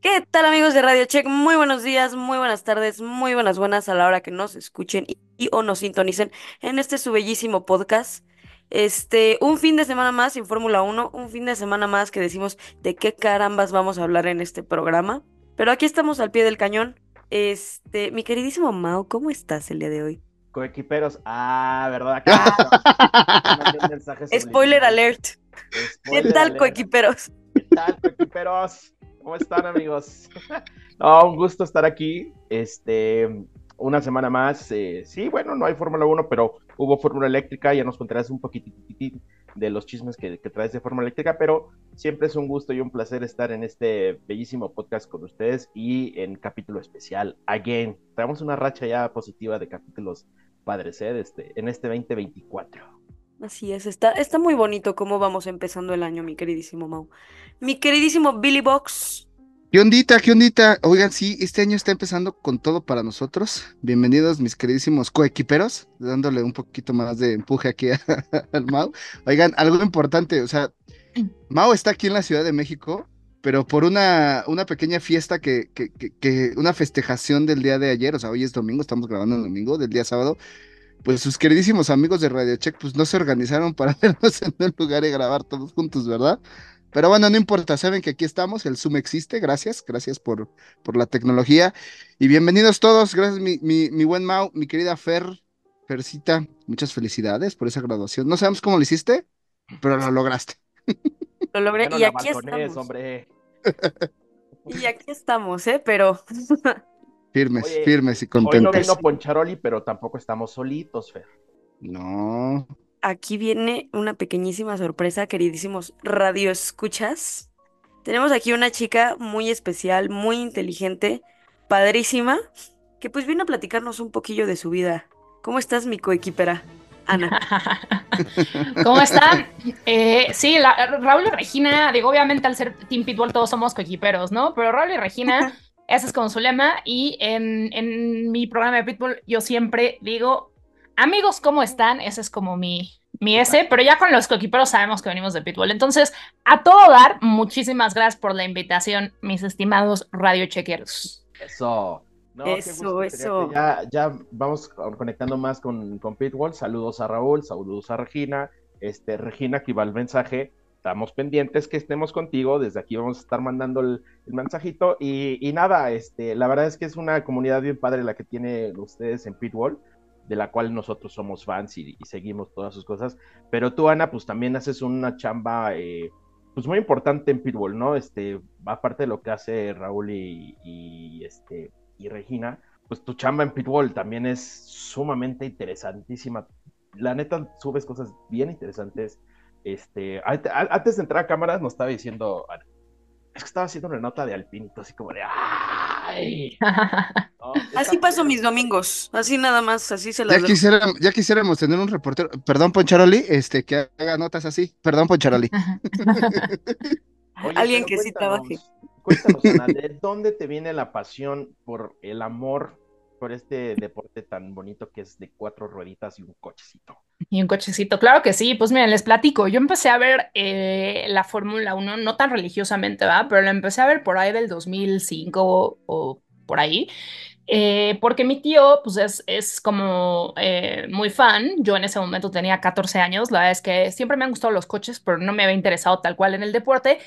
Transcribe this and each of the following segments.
¿Qué tal amigos de Radio Check? Muy buenos días, muy buenas tardes, muy buenas buenas a la hora que nos escuchen y, y o nos sintonicen en este su bellísimo podcast. Este, un fin de semana más sin Fórmula 1, un fin de semana más que decimos de qué carambas vamos a hablar en este programa. Pero aquí estamos al pie del cañón. Este, mi queridísimo Mao, ¿cómo estás el día de hoy? Coequiperos. Ah, ¿verdad? Spoiler alert. ¿Qué tal, coequiperos? ¿Qué tal, coequiperos? ¿Cómo están, amigos? No, un gusto estar aquí. Este, una semana más. eh, sí, bueno, no hay Fórmula 1, pero hubo Fórmula Eléctrica. Ya nos contarás un poquitito de los chismes que, traes de Fórmula Eléctrica, pero siempre es un gusto y un placer estar en este bellísimo podcast con ustedes y en capítulo especial. Again, traemos una racha ya positiva de capítulos padres, ¿eh? este, en este 2024. Así es, está, está muy bonito cómo vamos empezando el año, mi queridísimo Mau. Mi queridísimo Billy Box. ¿Qué ondita? ¿Qué ondita? Oigan, sí, este año está empezando con todo para nosotros. Bienvenidos, mis queridísimos coequiperos, dándole un poquito más de empuje aquí a- al Mau. Oigan, algo importante, o sea, Mau está aquí en la Ciudad de México, pero por una, una pequeña fiesta que, que, que, que- una festejación del día de ayer, o sea, hoy es domingo, estamos grabando el domingo, del día sábado, pues sus queridísimos amigos de Radio Check, pues no se organizaron para vernos en un lugar y grabar todos juntos, ¿verdad? Pero bueno, no importa, saben que aquí estamos, el Zoom existe, gracias, gracias por, por la tecnología. Y bienvenidos todos, gracias mi, mi, mi buen Mau, mi querida Fer, Fercita, muchas felicidades por esa graduación. No sabemos cómo lo hiciste, pero lo lograste. Lo logré y aquí estamos. hombre. Y aquí estamos, ¿eh? Pero Firmes, Oye, firmes y Hoy no contentos. vino Poncharoli, pero tampoco estamos solitos, Fer. No, aquí viene una pequeñísima sorpresa, queridísimos radioescuchas. Tenemos aquí una chica muy especial, muy inteligente, padrísima, que pues viene a platicarnos un poquillo de su vida. ¿Cómo estás, mi coequipera? Ana. ¿Cómo están? Eh, sí, la- Raúl y Regina, digo, obviamente al ser Team Pitbull todos somos coequiperos, ¿no? Pero Raúl y Regina, ese es como su lema. Y en, en mi programa de Pitbull yo siempre digo, amigos, ¿cómo están? Ese es como mi, mi ese, pero ya con los coequiperos sabemos que venimos de Pitbull. Entonces, a todo dar, muchísimas gracias por la invitación, mis estimados radiochequeros. Eso. No, Eso, eso. Ya, ya vamos con- conectando más con, con Pitbull. Saludos a Raúl, saludos a Regina. Este, Regina, aquí va el mensaje. Estamos pendientes que estemos contigo. Desde aquí vamos a estar mandando el, el mensajito. Y, y nada, este, la verdad es que es una comunidad bien padre la que tienen ustedes en Pitbull, de la cual nosotros somos fans y, seguimos todas sus cosas. Pero tú, Ana, pues también haces una chamba eh, pues muy importante en Pitbull, ¿no? Este, aparte de lo que hace Raúl y, este, y Regina, pues tu chamba en Pitbull también es sumamente interesantísima. La neta, subes cosas bien interesantes. Este, antes de entrar a cámaras nos estaba diciendo, es que estaba haciendo una nota de alpinito, así como de ¡ay! No, está Así paso mis domingos, así nada más, así se las ya, quisiéramos, ya quisiéramos tener un reportero, perdón Poncharoli, este, que haga notas así, perdón Poncharoli. Oye, Alguien que sí trabaje. Cuéntanos, Ana, ¿de dónde te viene la pasión por el amor por este deporte tan bonito que es de cuatro rueditas y un cochecito? Y un cochecito, claro que sí. Pues miren, les platico. Yo empecé a ver eh, la Fórmula 1, no tan religiosamente, ¿va? Pero la empecé a ver por ahí del 2005 o, o por ahí. eh, porque mi tío, pues es, es como eh, muy fan. Yo en ese momento tenía 14 años. La verdad es que siempre me han gustado los coches, pero no me había interesado tal cual en el deporte.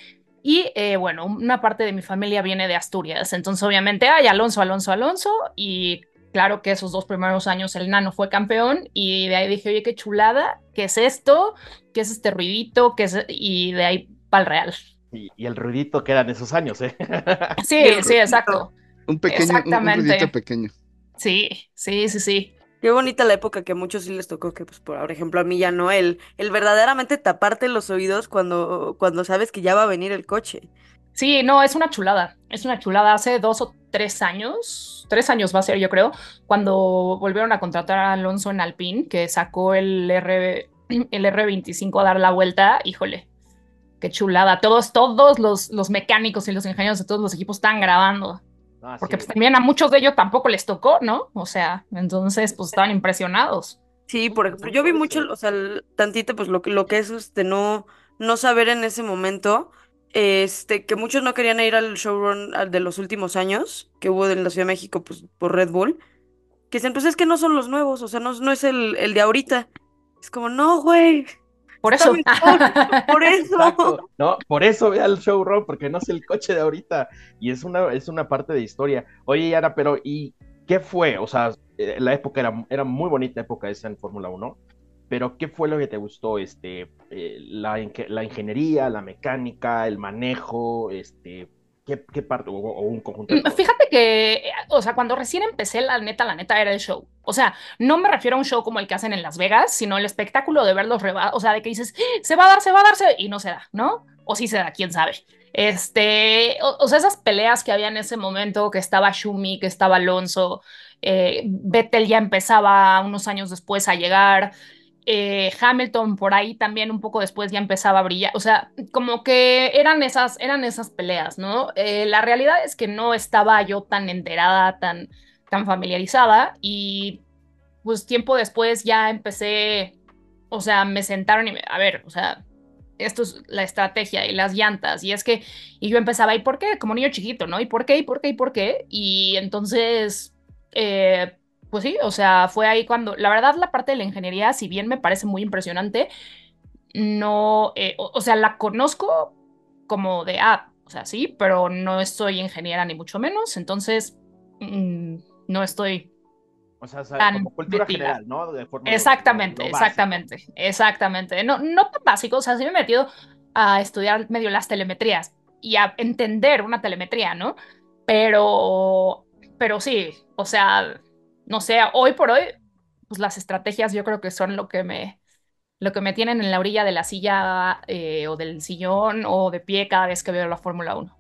Y bueno, una parte de mi familia viene de Asturias. Entonces, obviamente, hay Alonso, Alonso, Alonso. Y Claro que esos dos primeros años el nano fue campeón y de ahí dije, oye, qué chulada, ¿qué es esto? ¿Qué es este ruidito? ¿Qué es? Y de ahí para el real. Y, y el ruidito que eran esos años, ¿eh? Sí, sí, exacto. Un pequeño, un- un, Exactamente. ruidito pequeño. Sí, sí, sí, sí. Qué bonita la época que a muchos sí les tocó, que pues por ejemplo a mí ya no, el, el verdaderamente taparte los oídos cuando, cuando sabes que ya va a venir el coche. Sí, no, es una chulada. Es una chulada. Hace dos o tres años, tres años va a ser, yo creo, cuando volvieron a contratar a Alonso en Alpine, que sacó el R, el R25 a dar la vuelta, híjole. qué chulada. Todos, todos los, los mecánicos y los ingenieros de todos los equipos están grabando. Ah, Porque sí. pues, también a muchos de ellos tampoco les tocó, ¿no? O sea, entonces pues estaban impresionados. Sí, por ejemplo, yo vi mucho, o sea, tantito, pues lo que, lo que es este no, no saber en ese momento, este, que muchos no querían ir al showrun al de los últimos años que hubo en la Ciudad de México, pues por Red Bull, que dicen, pues es que no son los nuevos, o sea, no, no es el, el de ahorita. Es como, no, güey, Por eso. mejor, por eso. Exacto. No, por eso ve al showrun, porque no es el coche de ahorita. Y es una, es una parte de historia. Oye, Yara, pero ¿y qué fue? O sea, eh, la época era, era muy bonita época esa en Fórmula 1. Pero ¿qué fue lo que te gustó? Este, eh, la, la ingeniería, la mecánica, el manejo, este, ¿qué, qué parte? O, o un conjunto de Mm? Fíjate que, eh, o sea, cuando recién empecé, la neta, la neta era el show. O sea, no me refiero a un show como el que hacen en Las Vegas, sino el espectáculo de verlos reba, o sea, de que dices, "¡Ah! se va a dar, se va a darse, y no se da, ¿no? O sí se da, quién sabe. Este, o, o sea, esas peleas que había en ese momento, que estaba Schumi, que estaba Alonso, eh, Vettel ya empezaba unos años después a llegar. Eh, Hamilton por ahí también un poco después ya empezaba a brillar, o sea, como que eran esas, eran esas peleas, ¿no? Eh, la realidad es que no estaba yo tan enterada, tan, tan familiarizada y pues tiempo después ya empecé, o sea, me sentaron y me, a ver, o sea, esto es la estrategia y las llantas y es que, y yo empezaba, ¿y por qué? Como niño chiquito, ¿no? ¿Y por qué? ¿Y por qué? ¿Y por qué? Y entonces, eh, pues sí, o sea, fue ahí cuando, la verdad, la parte de la ingeniería, si bien me parece muy impresionante, no, eh, o, o sea, la conozco como de, ah, o sea, sí, pero no soy ingeniera ni mucho menos, entonces mm, no estoy O sea, tan como cultura metida. general, ¿no? De Fórmula 1, Exactamente, exactamente, exactamente. No, no tan básico, o sea, sí me he metido a estudiar medio las telemetrías y a entender una telemetría, ¿no? Pero, pero sí, o sea, no sé, hoy por hoy, pues las estrategias yo creo que son lo que me, lo que me tienen en la orilla de la silla eh, o del sillón o de pie cada vez que veo la Fórmula 1.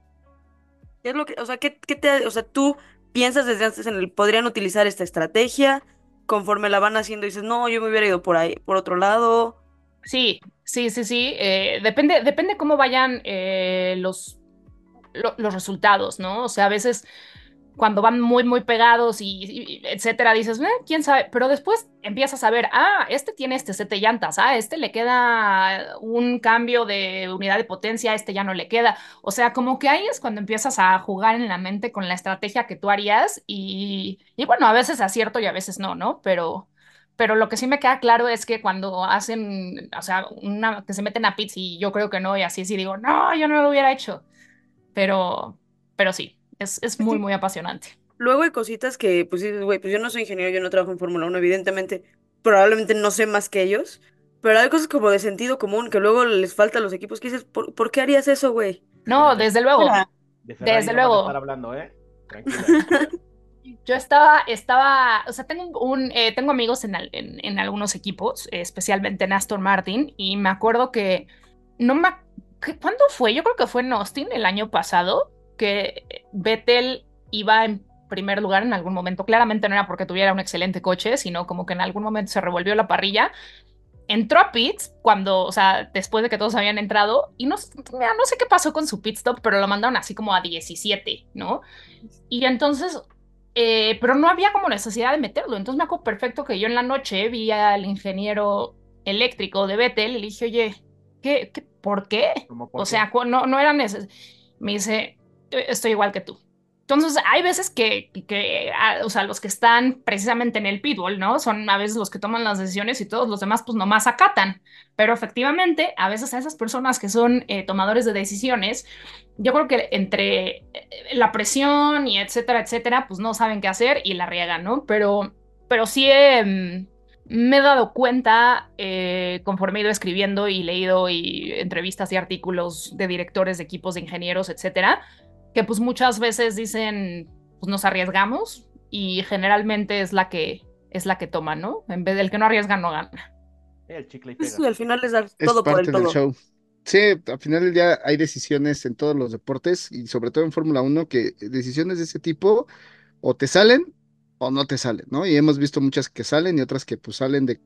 ¿Qué es lo que, o sea, qué, qué te, o sea, tú piensas desde antes en el, podrían utilizar esta estrategia, conforme la van haciendo dices, no, yo me hubiera ido por ahí, por otro lado. Sí, sí, sí, sí. eh, depende, depende cómo vayan eh, los, lo- los resultados, ¿no? O sea, a veces cuando van muy, muy pegados y, etcétera, dices, "Eh, quién sabe, pero después empiezas a ver, ah, este tiene este set de llantas, ah, este le queda un cambio de unidad de potencia, este ya no le queda. O sea, como que ahí es cuando empiezas a jugar en la mente con la estrategia que tú harías y, y bueno, a veces acierto y a veces no, ¿no? Pero, pero lo que sí me queda claro es que cuando hacen, o sea, una, que se meten a pits y yo creo que no, y así sí digo, no, yo no lo hubiera hecho. Pero, pero sí, es, es muy, muy apasionante. Luego hay cositas que, pues dices, güey, pues yo no soy ingeniero, yo no trabajo en Fórmula 1, evidentemente, probablemente no sé más que ellos, pero hay cosas como de sentido común que luego les falta a los equipos que dices, ¿por, por qué harías eso, güey? No, desde luego. Mira, De Ferrari Desde no luego. estar hablando, ¿eh? Tranquila. Yo estaba, estaba, o sea, tengo un, eh, tengo amigos en, al- en, en algunos equipos, especialmente en Aston Martin, y me acuerdo que no me, ac- ¿qué- ¿cuándo fue? Yo creo que fue en Austin el año pasado, que Vettel iba en primer lugar en algún momento. Claramente no era porque tuviera un excelente coche, sino como que en algún momento se revolvió la parrilla. Entró a pits cuando, o sea, después de que todos habían entrado, y no, mira, no sé qué pasó con su pit stop, pero lo mandaron así como a 17, ¿no? Y entonces, eh, pero no había como necesidad de meterlo. Entonces me acuerdo perfecto que yo en la noche vi al ingeniero eléctrico de Vettel y le dije, oye, ¿qué, qué, ¿por qué? Por O sea, no, no era necesario. Me dice, "Eh, estoy igual que tú. Entonces, hay veces que, que, o sea, los que están precisamente en el pitbull, ¿no? Son a veces los que toman las decisiones y todos los demás, pues nomás acatan. Pero efectivamente, a veces a esas personas que son eh, tomadores de decisiones, yo creo que entre eh, la presión y etcétera, etcétera, pues no saben qué hacer y la riegan, ¿no? Pero, pero sí eh, me he dado cuenta, eh, conforme he ido escribiendo y leído y entrevistas y artículos de directores de equipos de ingenieros, etcétera, que pues muchas veces dicen, pues nos arriesgamos y generalmente es la que es la que toma, ¿no? En vez del que no arriesga no gana. El chicle y pega. al final es dar Es todo por el del todo. show. Sí, al final del día hay decisiones en todos los deportes y sobre todo en Fórmula 1 que decisiones de ese tipo o te salen o no te salen, ¿no? Y hemos visto muchas que salen y otras que pues salen de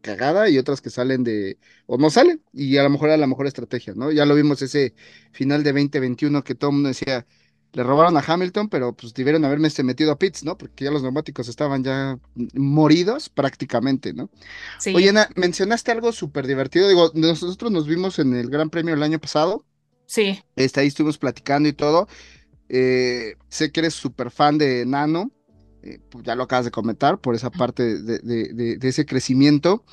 cagada y otras que salen de, o no salen, y a lo mejor era la mejor estrategia, ¿no? Ya lo vimos ese final de 2021 que todo el mundo decía, le robaron a Hamilton, pero pues debieron haberme metido a pits, ¿no? Porque ya los neumáticos estaban ya moridos prácticamente, ¿no? Sí. Oye, Ana, mencionaste algo súper divertido, digo, nosotros nos vimos en el Gran Premio el año pasado, Sí, este, ahí estuvimos platicando y todo, eh, sé que eres súper fan de Nano, eh, pues ya lo acabas de comentar por esa parte de, ese crecimiento,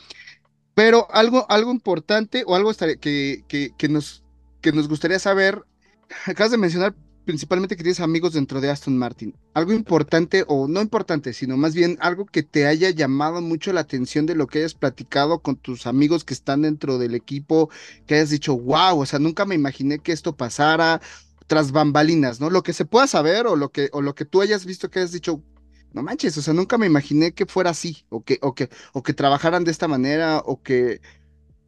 pero algo, algo importante o algo que, que nos, que nos gustaría saber, acabas de mencionar principalmente que tienes amigos dentro de Aston Martin, algo importante o no importante, sino más bien algo que te haya llamado mucho la atención de lo que hayas platicado con tus amigos que están dentro del equipo, que hayas dicho, wow, o sea, nunca me imaginé que esto pasara tras bambalinas, ¿no? Lo que se pueda saber o lo que, o lo que tú hayas visto que hayas dicho, no manches, o sea, nunca me imaginé que fuera así, o que, o que, o que trabajaran de esta manera, o que,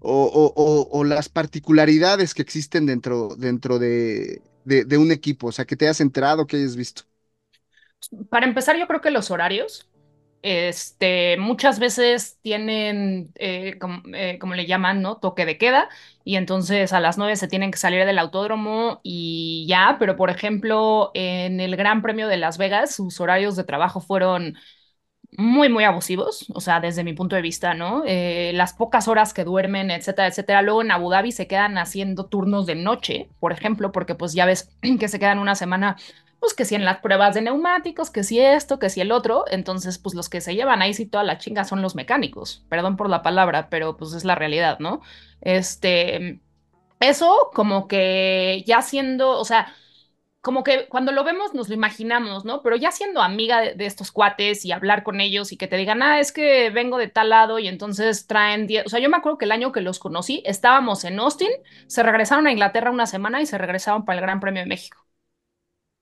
o, o, o, las particularidades que existen dentro, dentro de, de, de un equipo, o sea, que te hayas enterado, que hayas visto. para empezar, yo creo que los horarios, este, muchas veces tienen, eh, eh, como le llaman, ¿no? Toque de queda, y entonces a las 9 se tienen que salir del autódromo y ya, pero por ejemplo, en el Gran Premio de Las Vegas, sus horarios de trabajo fueron muy, muy abusivos, o sea, desde mi punto de vista, ¿no? Eh, las pocas horas que duermen, etcétera, etcétera. Luego en Abu Dhabi se quedan haciendo turnos de noche, por ejemplo, porque pues ya ves que se quedan una semana, pues que si en las pruebas de neumáticos, que si esto, que si el otro, entonces pues los que se llevan ahí sí toda la chinga son los mecánicos, perdón por la palabra, pero pues es la realidad, ¿no? Este, eso como que ya siendo, o sea como que cuando lo vemos nos lo imaginamos, ¿no? Pero ya siendo amiga de, de estos cuates y hablar con ellos y que te digan, ah, es que vengo de tal lado y entonces traen 10, o sea, yo me acuerdo que el año que los conocí estábamos en Austin, se regresaron a Inglaterra una semana y se regresaron para el Gran Premio de México.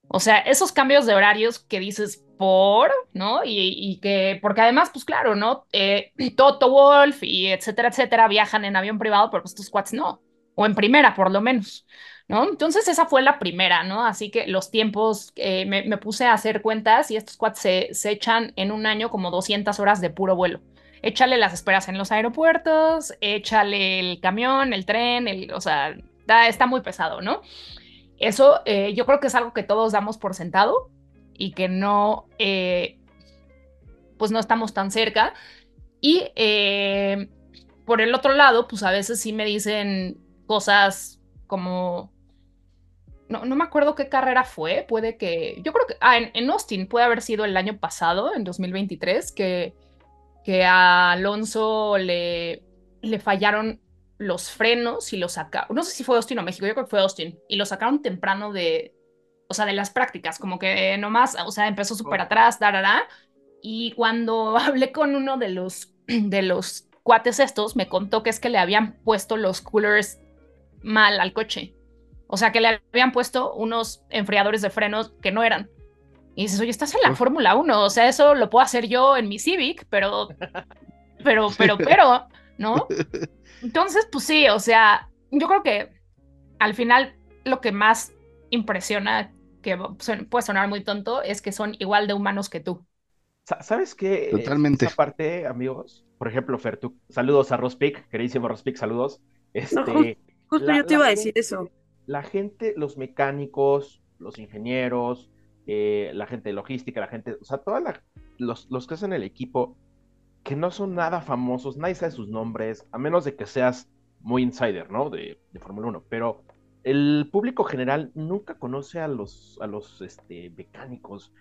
O sea, esos cambios de horarios que dices por, ¿no? Y, y que, porque además, pues claro, ¿no? Eh, Toto Wolf y etcétera, etcétera, viajan en avión privado, pero pues estos cuates no, o en primera por lo menos. ¿no? Entonces esa fue la primera, ¿no? Así que los tiempos, eh, me, me, puse a hacer cuentas y estos cuates se, se, echan en un año como 200 horas de puro vuelo. Échale las esperas en los aeropuertos, échale el camión, el tren, el, o sea, da, está muy pesado, ¿no? Eso eh, yo creo que es algo que todos damos por sentado y que no, eh, pues no estamos tan cerca. Y eh, por el otro lado, pues a veces sí me dicen cosas como no, no, me acuerdo qué carrera fue, puede que, yo creo que, ah, en, en, Austin puede haber sido el año pasado, en 2023, que, que a Alonso le, le fallaron los frenos y lo sacaron, no sé si fue Austin o México, yo creo que fue Austin, y lo sacaron temprano de, o sea, de las prácticas, como que nomás, o sea, empezó súper atrás, darará, y cuando hablé con uno de los, de los cuates estos, me contó que es que le habían puesto los coolers mal al coche. O sea, que le habían puesto unos enfriadores de frenos que no eran. Y dices, oye, estás en la Fórmula 1, o sea, eso lo puedo hacer yo en mi Civic, pero, pero, pero, pero, ¿no? Entonces, pues sí, o sea, yo creo que al final lo que más impresiona, que puede sonar muy tonto, es que son igual de humanos que tú. ¿Sabes qué? Totalmente. Esa parte, amigos, por ejemplo, Fer, tú, saludos a Rospic, queridísimo Rospic, saludos. Este, no, justo la, yo te iba a decir gente, eso. La gente, los mecánicos, los ingenieros, eh, la gente de logística, la gente, o sea, todos los, los que hacen el equipo, que no son nada famosos, nadie sabe sus nombres, a menos de que seas muy insider, ¿no? De, de Fórmula 1, pero el público general nunca conoce a los, a los este, mecánicos.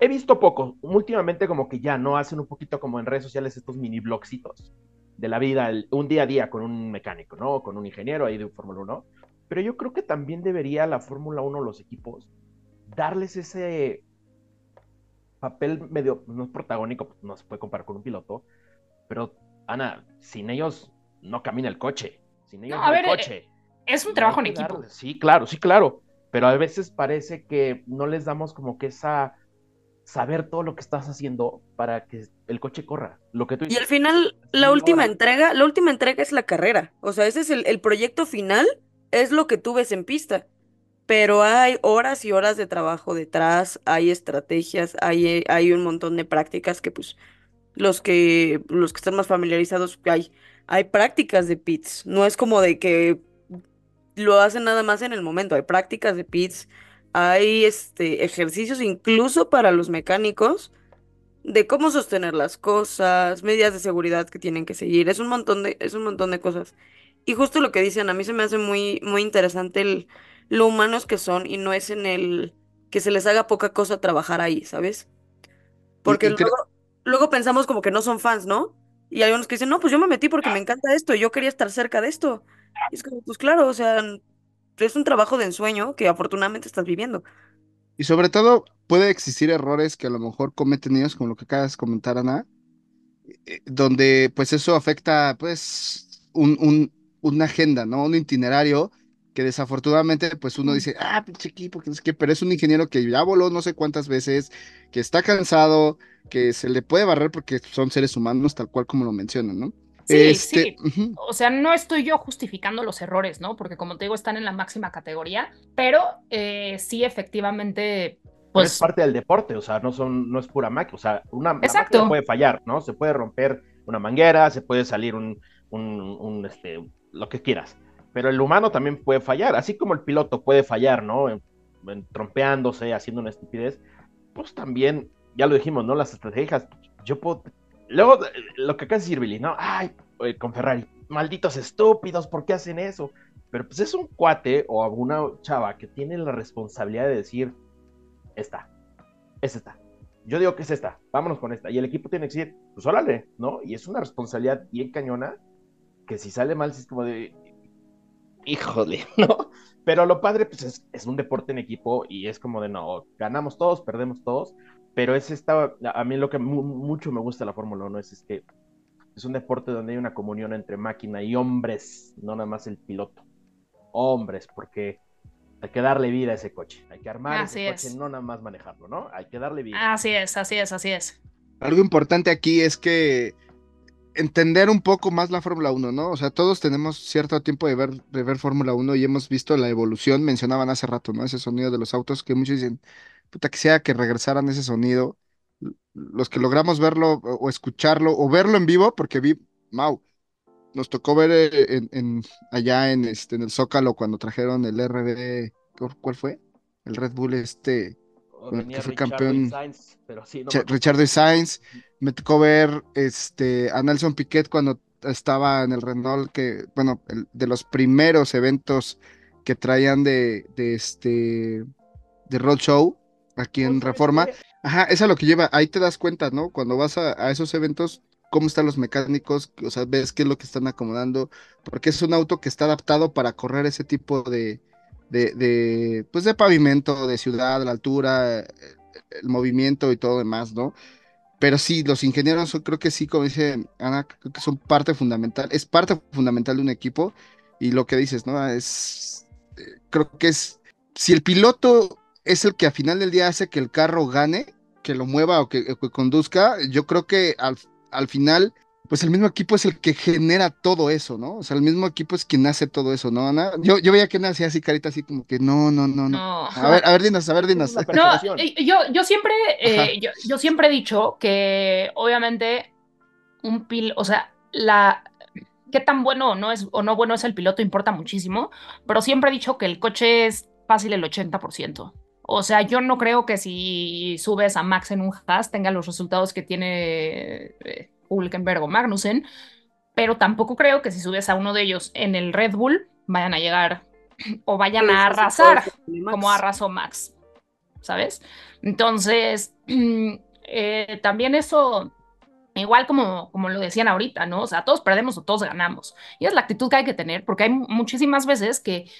He visto poco, últimamente como que ya, ¿no? Hacen un poquito como en redes sociales estos mini blogcitos de la vida, un día a día con un mecánico, ¿no? Con un ingeniero ahí de Fórmula 1. Pero yo creo que también debería la Fórmula 1, los equipos, darles ese papel medio, no es protagónico, no se puede comparar con un piloto, pero Ana, sin ellos no camina el coche, sin ellos no, no a hay ver, coche. Es un trabajo en equipo. Sí, claro, sí, claro, pero a veces parece que no les damos como que esa saber todo lo que estás haciendo para que el coche corra. Lo que tú y al final, la última entrega, la última entrega es la carrera. O sea, ese es el, el, proyecto final, es lo que tú ves en pista. Pero hay horas y horas de trabajo detrás, hay estrategias, hay, hay un montón de prácticas que pues los que, los que están más familiarizados, hay, hay prácticas de pits. No es como de que lo hacen nada más en el momento. Hay prácticas de pits, hay este ejercicios incluso para los mecánicos de cómo sostener las cosas, medidas de seguridad que tienen que seguir. Es un montón de, es un montón de cosas. Y justo lo que dicen, a mí se me hace muy, muy interesante el, lo humanos que son y no es en el que se les haga poca cosa trabajar ahí, ¿sabes? Porque y luego, luego pensamos como que no son fans, ¿no? Y hay unos que dicen, no, pues yo me metí porque me encanta esto, yo quería estar cerca de esto. Y es como, pues claro, o sea, es un trabajo de ensueño que afortunadamente estás viviendo. Y sobre todo puede existir errores que a lo mejor cometen ellos, como lo que acabas de comentar, Ana, eh, donde pues eso afecta pues un, un- una agenda, ¿no? Un itinerario que desafortunadamente pues uno dice, ah, pinche equipo, que no sé qué, pero es un ingeniero que ya voló no sé cuántas veces, que está cansado, que se le puede barrer porque son seres humanos tal cual como lo mencionan, ¿no? Sí, Este, sí. O sea, no estoy yo justificando los errores, ¿no? Porque como te digo, están en la máxima categoría, pero eh, sí, efectivamente, Pero es pues parte del deporte, o sea, no son, no es pura máquina, o sea, una Exacto. máquina puede fallar, ¿no? Se puede romper una manguera, se puede salir un, un, un, este, lo que quieras, pero el humano también puede fallar, así como el piloto puede fallar, ¿no? En- en trompeándose, haciendo una estupidez, pues también, ya lo dijimos, ¿no? Las estrategias, yo puedo, luego, eh, lo que de decir Billy, ¿no? Ay, con Ferrari, malditos estúpidos, ¿por qué hacen eso? Pero pues es un cuate o alguna chava que tiene la responsabilidad de decir, esta, es esta. Yo digo que es esta, vámonos con esta. Y el equipo tiene que decir, pues órale, ¿no? Y es una responsabilidad bien cañona que si sale mal, sí es como de, híjole, ¿no? Pero lo padre, pues es, es un deporte en equipo y es como de, no, ganamos todos, perdemos todos, pero es esta, a mí lo que mu mucho me gusta de la Fórmula 1 es, es que es un deporte donde hay una comunión entre máquina y hombres, no nada más el piloto. Hombres, porque hay que darle vida a ese coche, hay que armar Así ese coche, es. no nada más manejarlo, ¿no? Hay que darle vida. así es, así es, así es. Algo importante aquí es que entender un poco más la Fórmula 1, ¿no? O sea, todos tenemos cierto tiempo de ver, de ver Fórmula 1 y hemos visto la evolución, mencionaban hace rato, ¿no? Ese sonido de los autos que muchos dicen, puta, quisiera que regresaran ese sonido. Los que logramos verlo o, escucharlo o verlo en vivo, porque vi, Mau, nos tocó ver eh, en, allá en, este, en el Zócalo cuando trajeron el RB, ¿cuál fue? El Red Bull este, venía que fue Richardo campeón- y Sainz, pero sí, no Sainz, me tocó ver este, a Nelson Piquet cuando estaba en el Renault, que, bueno, el- de los primeros eventos que traían de, de este, de Roadshow aquí en Oh, ¿sabes Reforma. Ajá, eso es lo que lleva, ahí te das cuenta, ¿no? Cuando vas a, a esos eventos, cómo están los mecánicos, o sea, ves qué es lo que están acomodando, porque es un auto que está adaptado para correr ese tipo de, de, de, pues de pavimento, de ciudad, la altura, el movimiento y todo demás, ¿no? Pero sí, los ingenieros creo que sí, como dice Ana, creo que son parte fundamental, es parte fundamental de un equipo y lo que dices, ¿no? Es, creo que es, si el piloto es el que al final del día hace que el carro gane, que lo mueva o que, o que conduzca, yo creo que al, al final, pues el mismo equipo es el que genera todo eso, ¿no? O sea, el mismo equipo es quien hace todo eso, ¿no, Ana? Yo, yo veía que Ana hacía así carita así como que no, no, no, no. No. A ver, a ver, dinos, a ver, dinos. No, eh, yo, yo siempre, eh, yo, yo siempre he dicho que obviamente un pil, o sea, la qué tan bueno o no es o no bueno es el piloto importa muchísimo, pero siempre he dicho que el coche es fácil el 80%. O sea, yo no creo que si subes a Max en un Haas tenga los resultados que tiene Hülkenberg o Magnussen, pero tampoco creo que si subes a uno de ellos en el Red Bull vayan a llegar o vayan a arrasar como arrasó Max, ¿sabes? Entonces, eh, también eso, igual como, como lo decían ahorita, ¿no? O sea, todos perdemos o todos ganamos. Y es la actitud que hay que tener, porque hay muchísimas veces que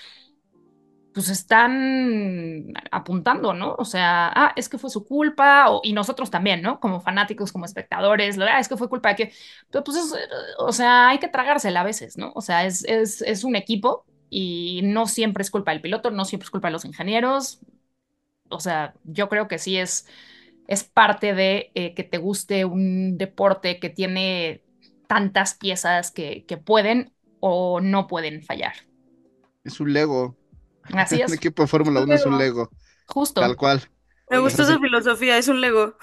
pues están apuntando, ¿no? O sea, ah, es que fue su culpa, y nosotros también, ¿no? Como fanáticos, como espectadores, ah, es que fue culpa de que, pero pues, es, o sea, hay que tragársela a veces, ¿no? O sea, es, es, es un equipo y no siempre es culpa del piloto, no siempre es culpa de los ingenieros. O sea, yo creo que sí es, es parte de eh, que te guste un deporte que tiene tantas piezas que, que pueden o no pueden fallar. Es un Lego. Así es, equipo de Fórmula 1 es un Lego, justo. tal cual. Me gustó Así- esa filosofía, es un Lego.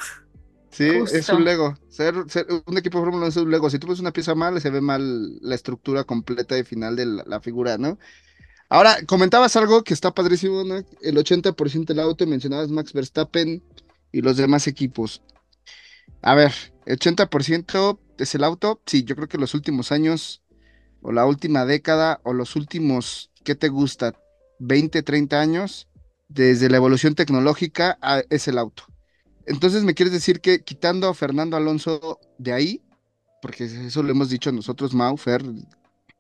Sí, es un Lego. Ser, ser- un equipo de Fórmula 1 es un Lego. Si tú pones una pieza mal, se ve mal la estructura completa y final de la, la figura, ¿no? Ahora, comentabas algo que está padrísimo, ¿no? El 80% del auto, y mencionabas Max Verstappen y los demás equipos. A ver, el 80% es el auto. Sí, yo creo que los últimos años, o la última década, o los últimos, ¿qué te gusta? 20, 30 años, desde la evolución tecnológica, a- es el auto. Entonces, ¿me quieres decir que quitando a Fernando Alonso de ahí, porque eso lo hemos dicho nosotros, Mau, Fer,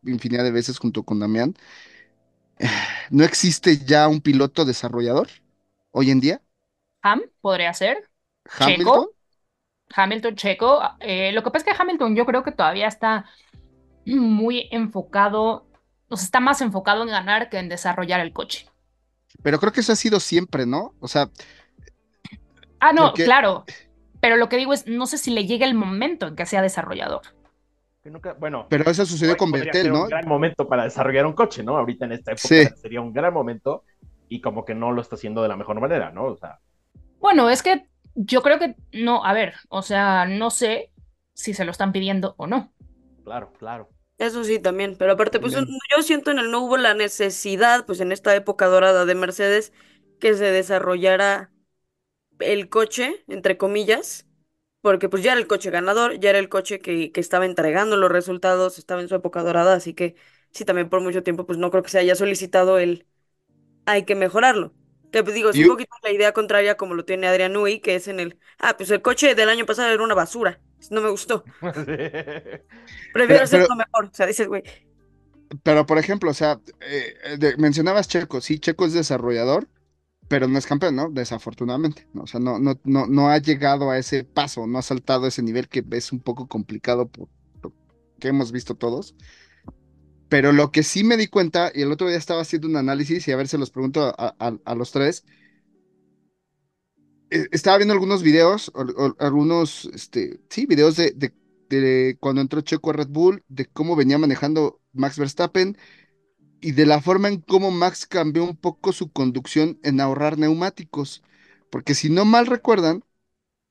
infinidad de veces junto con Damián, ¿no existe ya un piloto desarrollador hoy en día? Ham podría ser. ¿Hamilton? Hamilton, Checo. eh, lo que pasa es que Hamilton yo creo que todavía está muy enfocado, o sea, está más enfocado en ganar que en desarrollar el coche. Pero creo que eso ha sido siempre, ¿no? O sea, Ah, no, Porque- claro. Pero lo que digo es, no sé si le llega el momento en que sea desarrollador. Que nunca- bueno, pero eso sucedió hoy con ser ¿no? un gran momento para desarrollar un coche, ¿no? Ahorita en esta época Sí. sería un gran momento y como que no lo está haciendo de la mejor manera, ¿no? O sea, Bueno, es que yo creo que no, a ver, o sea, no sé si se lo están pidiendo o no. claro, claro. Eso sí, también. Pero aparte, pues yo siento en el no hubo la necesidad, pues en esta época dorada de Mercedes, que se desarrollara el coche, entre comillas, porque pues ya era el coche ganador, ya era el coche que, que estaba entregando los resultados, estaba en su época dorada, así que sí, también por mucho tiempo, pues no creo que se haya solicitado el hay que mejorarlo. Que pues, digo, es un poquito la idea contraria como lo tiene Adrián Newey, que es en el, ah, pues el coche del año pasado era una basura, no me gustó, prefiero hacerlo pero- mejor, o sea, dices, güey, Pero, por ejemplo, o sea, eh, eh, de- mencionabas Checo, sí, Checo es desarrollador, pero no es campeón, ¿no? Desafortunadamente, ¿no? O sea, no, no, no, no ha llegado a ese paso, no ha saltado a ese nivel que es un poco complicado por lo que hemos visto todos. Pero lo que sí me di cuenta, y el otro día estaba haciendo un análisis, y a ver se los pregunto a, a- a los tres. Eh, Estaba viendo algunos videos, algunos, este, sí, videos de, de, cuando entró Checo a Red Bull, de cómo venía manejando Max Verstappen y de la forma en cómo Max cambió un poco su conducción en ahorrar neumáticos. Porque si no mal recuerdan,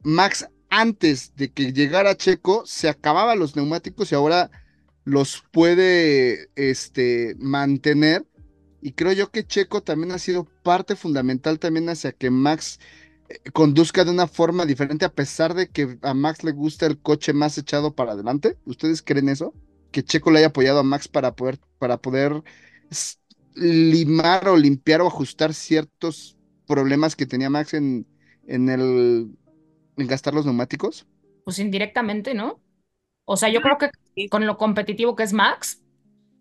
Max antes de que llegara Checo se acababa los neumáticos y ahora los puede este, mantener. Y creo yo que Checo también ha sido parte fundamental también hacia que Max conduzca de una forma diferente a pesar de que a Max le gusta el coche más echado para adelante. ¿Ustedes creen eso? Que Checo le haya apoyado a Max para poder, para poder limar o limpiar o ajustar ciertos problemas que tenía Max en, en el en gastar los neumáticos. Pues indirectamente, ¿no? O sea, yo creo que con lo competitivo que es Max,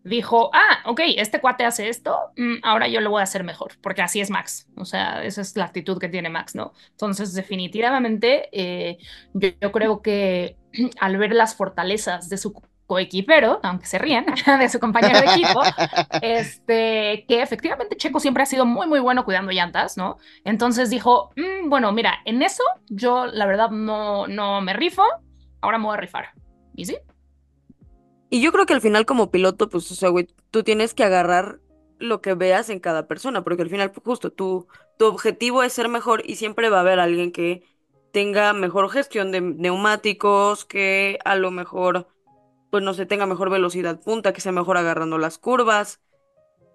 dijo, ah, ok, este cuate hace esto, mm, ahora yo lo voy a hacer mejor, porque así es Max. O sea, esa es la actitud que tiene Max, ¿no? Entonces, definitivamente, eh, yo, yo creo que al ver las fortalezas de su coequipero, aunque se rían, de su compañero de equipo, este, que efectivamente Checo siempre ha sido muy, muy bueno cuidando llantas, ¿no? Entonces dijo, "Mm, bueno, mira, en eso yo la verdad no, no me rifo, ahora me voy a rifar. ¿Y sí? Y yo creo que al final como piloto, pues, o sea, güey, tú tienes que agarrar lo que veas en cada persona, porque al final, justo, tu, tu objetivo es ser mejor y siempre va a haber alguien que tenga mejor gestión de neumáticos, que a lo mejor, pues, no sé, tenga mejor velocidad punta, que sea mejor agarrando las curvas.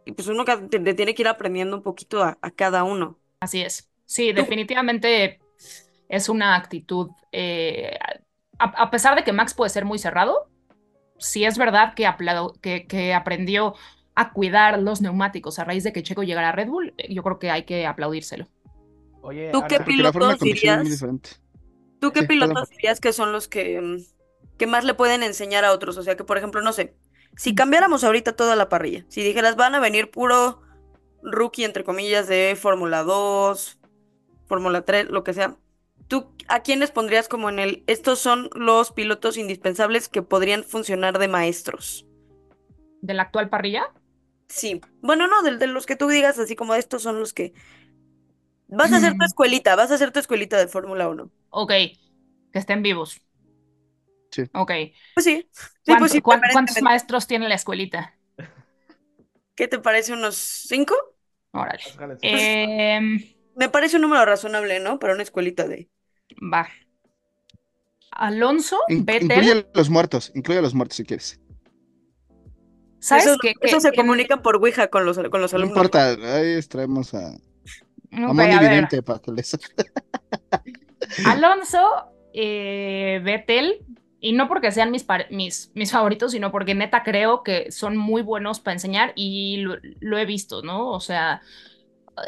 Y pues uno te- te tiene que ir aprendiendo un poquito a, a cada uno. Así es. Sí, definitivamente es una actitud, eh, a, a pesar de que Max puede ser muy cerrado, sí es verdad que, que, que aprendió a cuidar los neumáticos a raíz de que Checo llegara a Red Bull, eh, yo creo que hay que aplaudírselo. Oye, ¿Tú qué pilotos dirías? ¿Tú qué Sí, perdón. pilotos dirías que son los que, mm, que más le pueden enseñar a otros? O sea, que por ejemplo, no sé, si cambiáramos ahorita toda la parrilla, si dijeras van a venir puro rookie, entre comillas, de Fórmula 2, Fórmula 3, lo que sea, ¿tú a quiénes pondrías como en el, estos son los pilotos indispensables que podrían funcionar de maestros? ¿De la actual parrilla? Sí, bueno, no, de, de los que tú digas así como estos son los que... Vas a hacer tu Mm. escuelita, vas a hacer tu escuelita de Fórmula 1. Ok, que estén vivos. Sí. Ok. Pues sí, sí, ¿Cuánto- pues sí, ¿Cuántos maestros tiene la escuelita? ¿Qué te parece? ¿Unos cinco? Órale. Em, Me parece un número razonable, ¿no? Para una escuelita de... va. Alonso, In- Vettel, incluye los muertos, incluye a los muertos si quieres. ¿sabes Eso, qué? eso Que- se que- comunican por Ouija con los, con los No alumnos. importa, ahí traemos a, a Ok, Moni a. Vidente para que les... Alonso, eh, Vettel, y no porque sean mis, mis, mis favoritos, sino porque neta creo que son muy buenos para enseñar y lo, lo he visto, ¿no? O sea,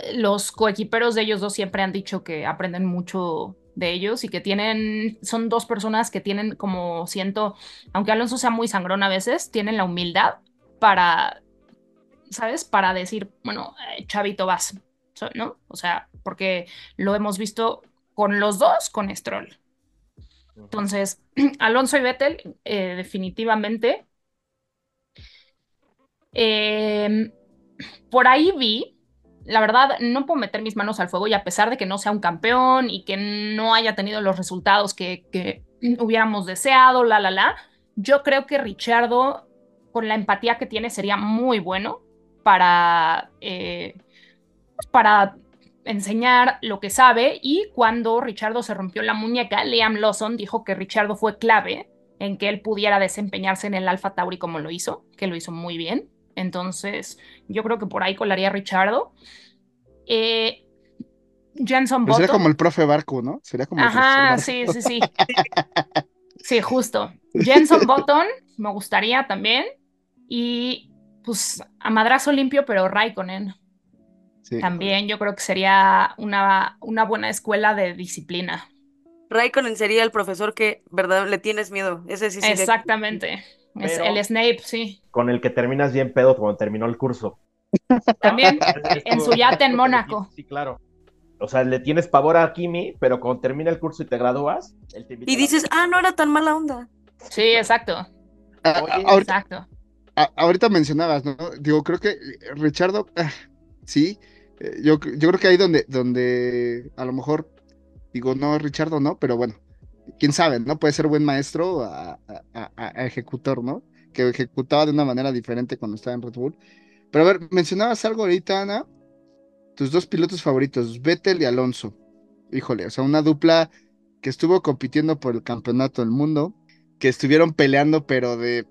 eh, los coequiperos de ellos dos siempre han dicho que aprenden mucho de ellos y que tienen, son dos personas que tienen como siento, aunque Alonso sea muy sangrón a veces, tienen la humildad para, ¿sabes? Para decir, bueno, eh, chavito vas, ¿no? O sea, porque lo hemos visto con los dos con Stroll. Entonces, Alonso y Vettel, eh, definitivamente. Em, por ahí vi, la verdad, no puedo meter mis manos al fuego y a pesar de que no sea un campeón y que no haya tenido los resultados que, que hubiéramos deseado, la, la, la, yo creo que Richardo, con la empatía que tiene, sería muy bueno para, eh, para enseñar lo que sabe y cuando Richardo se rompió la muñeca, Liam Lawson dijo que Richardo fue clave en que él pudiera desempeñarse en el Alpha Tauri como lo hizo, que lo hizo muy bien. Entonces, yo creo que por ahí colaría Richardo. Eh, Jenson sería Button. como el profe Barco, ¿no? Sería como el Ajá, sí, sí, sí. Sí, justo. Jenson Button me gustaría también. Y pues a madrazo limpio, pero Raikkonen. Sí. También yo creo que sería una, una buena escuela de disciplina. Raikkonen sería el profesor que, ¿verdad? Le tienes miedo. Ese sí sería- Exactamente. Es el Snape, sí. Con el que terminas bien pedo cuando terminó el curso. También en su yate en Mónaco. Sí, claro. O sea, le tienes pavor a Kimi, pero cuando termina el curso y te gradúas, él te invita Y dices, ah, no era tan mala onda. Sí, exacto. Ah, Oye, ah, ahorita, Exacto. ahorita mencionabas, ¿no? Digo, creo que Richardo, ah, sí, eh, yo, yo creo que ahí donde, donde a lo mejor, digo, no, Richardo no, pero bueno, quién sabe, ¿no? Puede ser buen maestro a, a- ejecutor, ¿no? Que ejecutaba de una manera diferente cuando estaba en Red Bull. Pero a ver, mencionabas algo ahorita, Ana, tus dos pilotos favoritos, Vettel y Alonso. Híjole, o sea, una dupla que estuvo compitiendo por el campeonato del mundo, que estuvieron peleando, pero de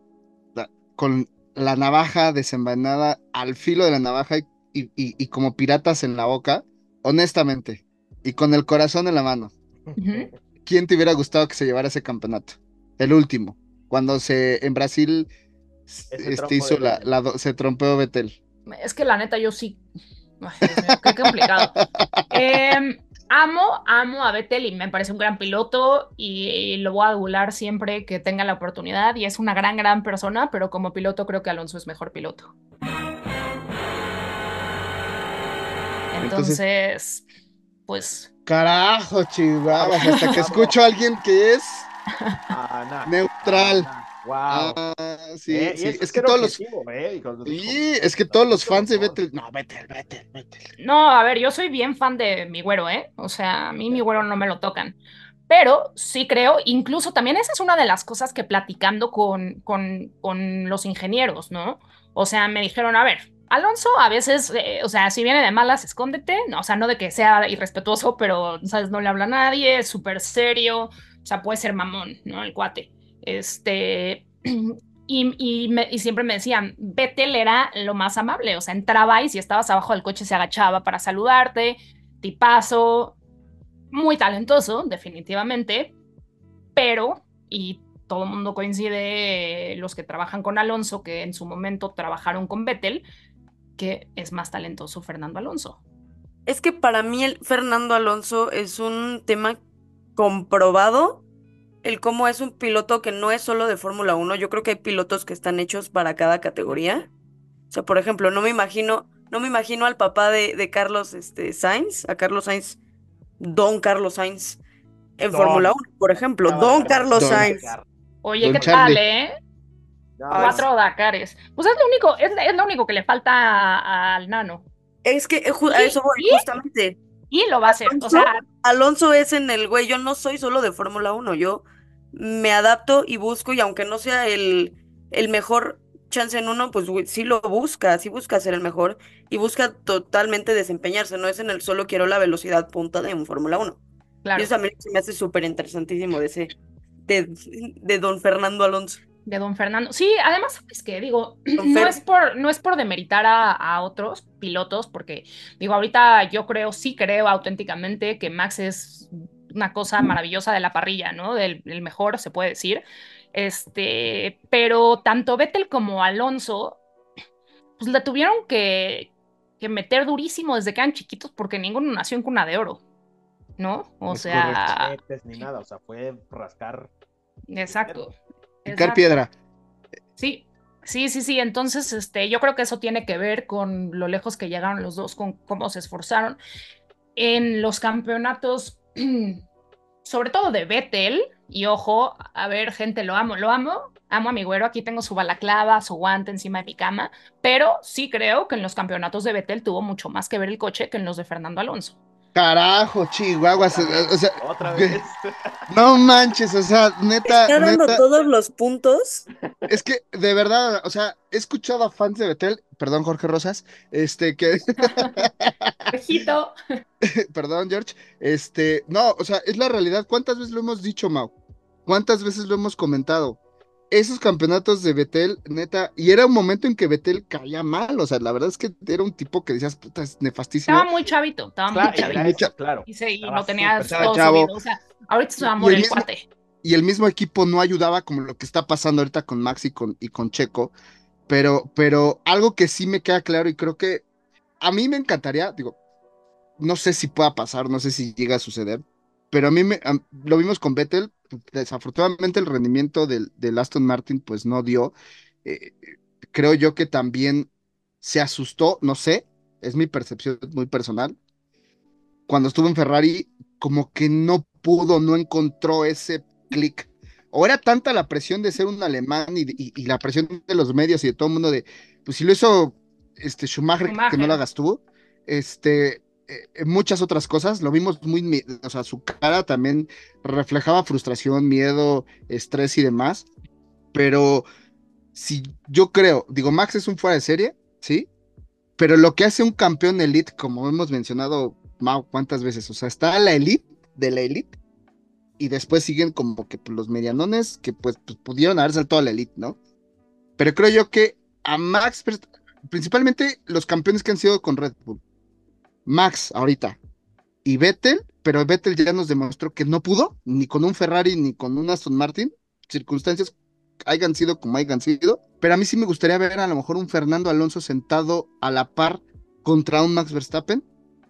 con la navaja desenvainada al filo de la navaja y, como piratas en la boca, honestamente, y con el corazón en la mano. Ujú. ¿Quién te hubiera gustado que se llevara ese campeonato? El último, cuando se en Brasil Ese este, hizo la, la se trompeó Betel. Es que la neta yo sí. Ay, Dios mío, qué complicado. Em, amo, amo a Vettel y me parece un gran piloto y, lo voy a adular siempre que tenga la oportunidad y es una gran, gran persona, pero como piloto creo que Alonso es mejor piloto. Entonces- Entonces, pues Carajo, chihuahuas, hasta que escucho a alguien que es neutral. Wow. Ah, sí, Eh, sí, eso es que todos los eh, Sí, es que todos los fans de Vettel, no, Vettel, Vettel, Vettel. No, a ver, yo soy bien fan de mi güero, ¿eh? O sea, a mí mi güero no me lo tocan. Pero sí creo, incluso también esa es una de las cosas que platicando con, con, con los ingenieros, ¿no? O sea, me dijeron, a ver, Alonso a veces, eh, o sea, si viene de malas, escóndete, no, o sea, no de que sea irrespetuoso, pero, ¿sabes? No le habla a nadie, es súper serio, o sea, puede ser mamón, ¿no? El cuate. Este, y, y, me- siempre me decían, Vettel era lo más amable, o sea, entraba y si estabas abajo del coche se agachaba para saludarte, tipazo, muy talentoso, definitivamente, pero, y todo el mundo coincide, los que trabajan con Alonso, que en su momento trabajaron con Vettel, que es más talentoso Fernando Alonso. Es que para mí el Fernando Alonso es un tema comprobado, el cómo es un piloto que no es solo de Fórmula 1, yo creo que hay pilotos que están hechos para cada categoría. O sea, por ejemplo, no me imagino, no me imagino al papá de, de Carlos este, Sainz, a Carlos Sainz, Don Carlos Sainz en. Fórmula 1, por ejemplo, Don Carlos Don. Sainz. Oye, Don ¿qué Charlie. tal, eh? No, Cuatro Dakares. Pues es lo único, es, es lo único que le falta a- al nano. Es que eh, a ¿Y- eso voy, y? justamente. Y lo va a hacer. O Alonso, sea, Alonso es en el güey, yo no soy solo de Fórmula 1, yo me adapto y busco, y aunque no sea el, el mejor chance en uno, pues güey, sí lo busca, sí busca ser el mejor y busca totalmente desempeñarse, no es en el solo quiero la velocidad punta de un Fórmula 1. Y claro. eso también se me hace súper interesantísimo de ese, de, de don Fernando Alonso. De don Fernando. Sí, además, ¿sabes qué? Digo, Don no Fer. es por, no es por demeritar a, a otros pilotos, porque digo, ahorita yo creo, sí creo auténticamente que Max es una cosa maravillosa de la parrilla, ¿no? Del, el mejor, se puede decir. Este, pero tanto Vettel como Alonso, pues le tuvieron que, que meter durísimo desde que eran chiquitos, porque ninguno nació en cuna de oro, ¿no? O sea, ni nada, o sea, fue rascar. exacto. Picar piedra. Sí, sí, sí, sí. Entonces, este, yo creo que eso tiene que ver con lo lejos que llegaron los dos, con cómo se esforzaron. En los campeonatos, sobre todo de Vettel, y ojo, a ver, gente, lo amo, lo amo. Amo a mi güero, aquí tengo su balaclava, su guante encima de mi cama, pero sí creo que en los campeonatos de Vettel tuvo mucho más que ver el coche que en los de Fernando Alonso. Carajo, chihuahuas. O sea, Otra vez. no manches, o sea, neta, Está dando neta, todos los puntos. es que de verdad, o sea, he escuchado a fans de Betel, perdón Jorge Rosas, este, que, Pejito. perdón George, este, no, o sea, es la realidad, ¿cuántas veces lo hemos dicho, Mau? ¿Cuántas veces lo hemos comentado? Esos campeonatos de Betel, neta, y era un momento en que Betel caía mal, o sea, la verdad es que era un tipo que decías, puta, es nefastísimo. Estaba muy chavito, estaba muy Claro, chavito. eso, claro. Y, se- súper todo chavo. subido. O sea, ahorita es un amor el el mismo- cuate. y el mismo equipo no ayudaba como lo que está pasando ahorita con Max y con, y con Checo, pero, pero algo que sí me queda claro y creo que a mí me encantaría, digo, no sé si pueda pasar, no sé si llega a suceder, pero a mí me, lo vimos con Vettel, desafortunadamente el rendimiento del, del Aston Martin pues no dio, Eh, creo yo que también se asustó, no sé, es mi percepción muy personal, cuando estuvo en Ferrari, como que no pudo, no encontró ese clic. O era tanta la presión de ser un alemán y, y- y la presión de los medios y de todo el mundo de, pues si lo hizo este Schumacher, que Schumacher. no lo hagas tú, este, eh, muchas otras cosas, lo vimos muy, o sea, su cara también reflejaba frustración, miedo, estrés y demás, pero si yo creo, digo, Max es un fuera de serie, ¿sí? Pero lo que hace un campeón elite, como hemos mencionado, Mau, ¿cuántas veces? O sea, está la elite de la elite y después siguen como que los medianones que pues, pues, pudieron haber saltado a la elite, ¿no? Pero creo yo que a Max, principalmente los campeones que han sido con Red Bull, Max ahorita. Y Vettel, pero Vettel ya nos demostró que no pudo, ni con un Ferrari ni con un Aston Martin, circunstancias hayan sido como hayan sido, pero a mí sí me gustaría ver a lo mejor un Fernando Alonso sentado a la par contra un Max Verstappen.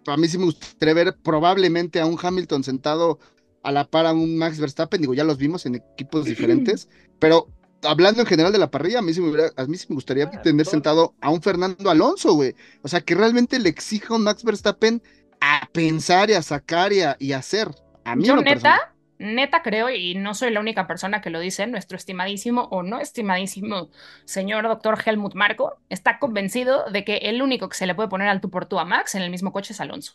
A mí sí me gustaría ver probablemente a un Hamilton sentado a la par a un Max Verstappen, digo, ya los vimos en equipos diferentes, pero hablando en general de la parrilla, a mí sí me, hubiera- a mí sí me gustaría Ah, tener todo. sentado a un Fernando Alonso, güey. O sea, que realmente le exija a un Max Verstappen a pensar y a sacar y a, y a hacer. A mí Yo personal. Neta, creo, y no soy la única persona que lo dice, nuestro estimadísimo o no estimadísimo señor doctor Helmut Marco está convencido de que el único que se le puede poner al tú por tú a Max en el mismo coche es Alonso.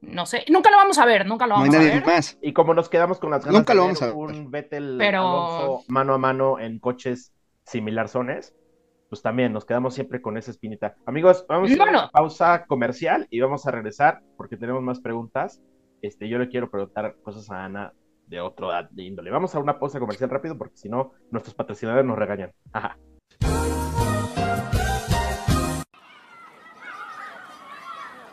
No sé, nunca lo vamos a ver, nunca lo No hay vamos a ver. más. Y como nos quedamos con las ganas Nunca de lo ver vamos a ver. un Vettel Pero- Alonso mano a mano en coches similarzones, pues también nos quedamos siempre con esa espinita. Amigos, vamos a hacer Bueno. una pausa comercial y vamos a regresar porque tenemos más preguntas. Este, yo le quiero preguntar cosas a Ana de otro de índole. Vamos a una pausa comercial rápido porque si no, nuestros patrocinadores nos regañan. Ajá.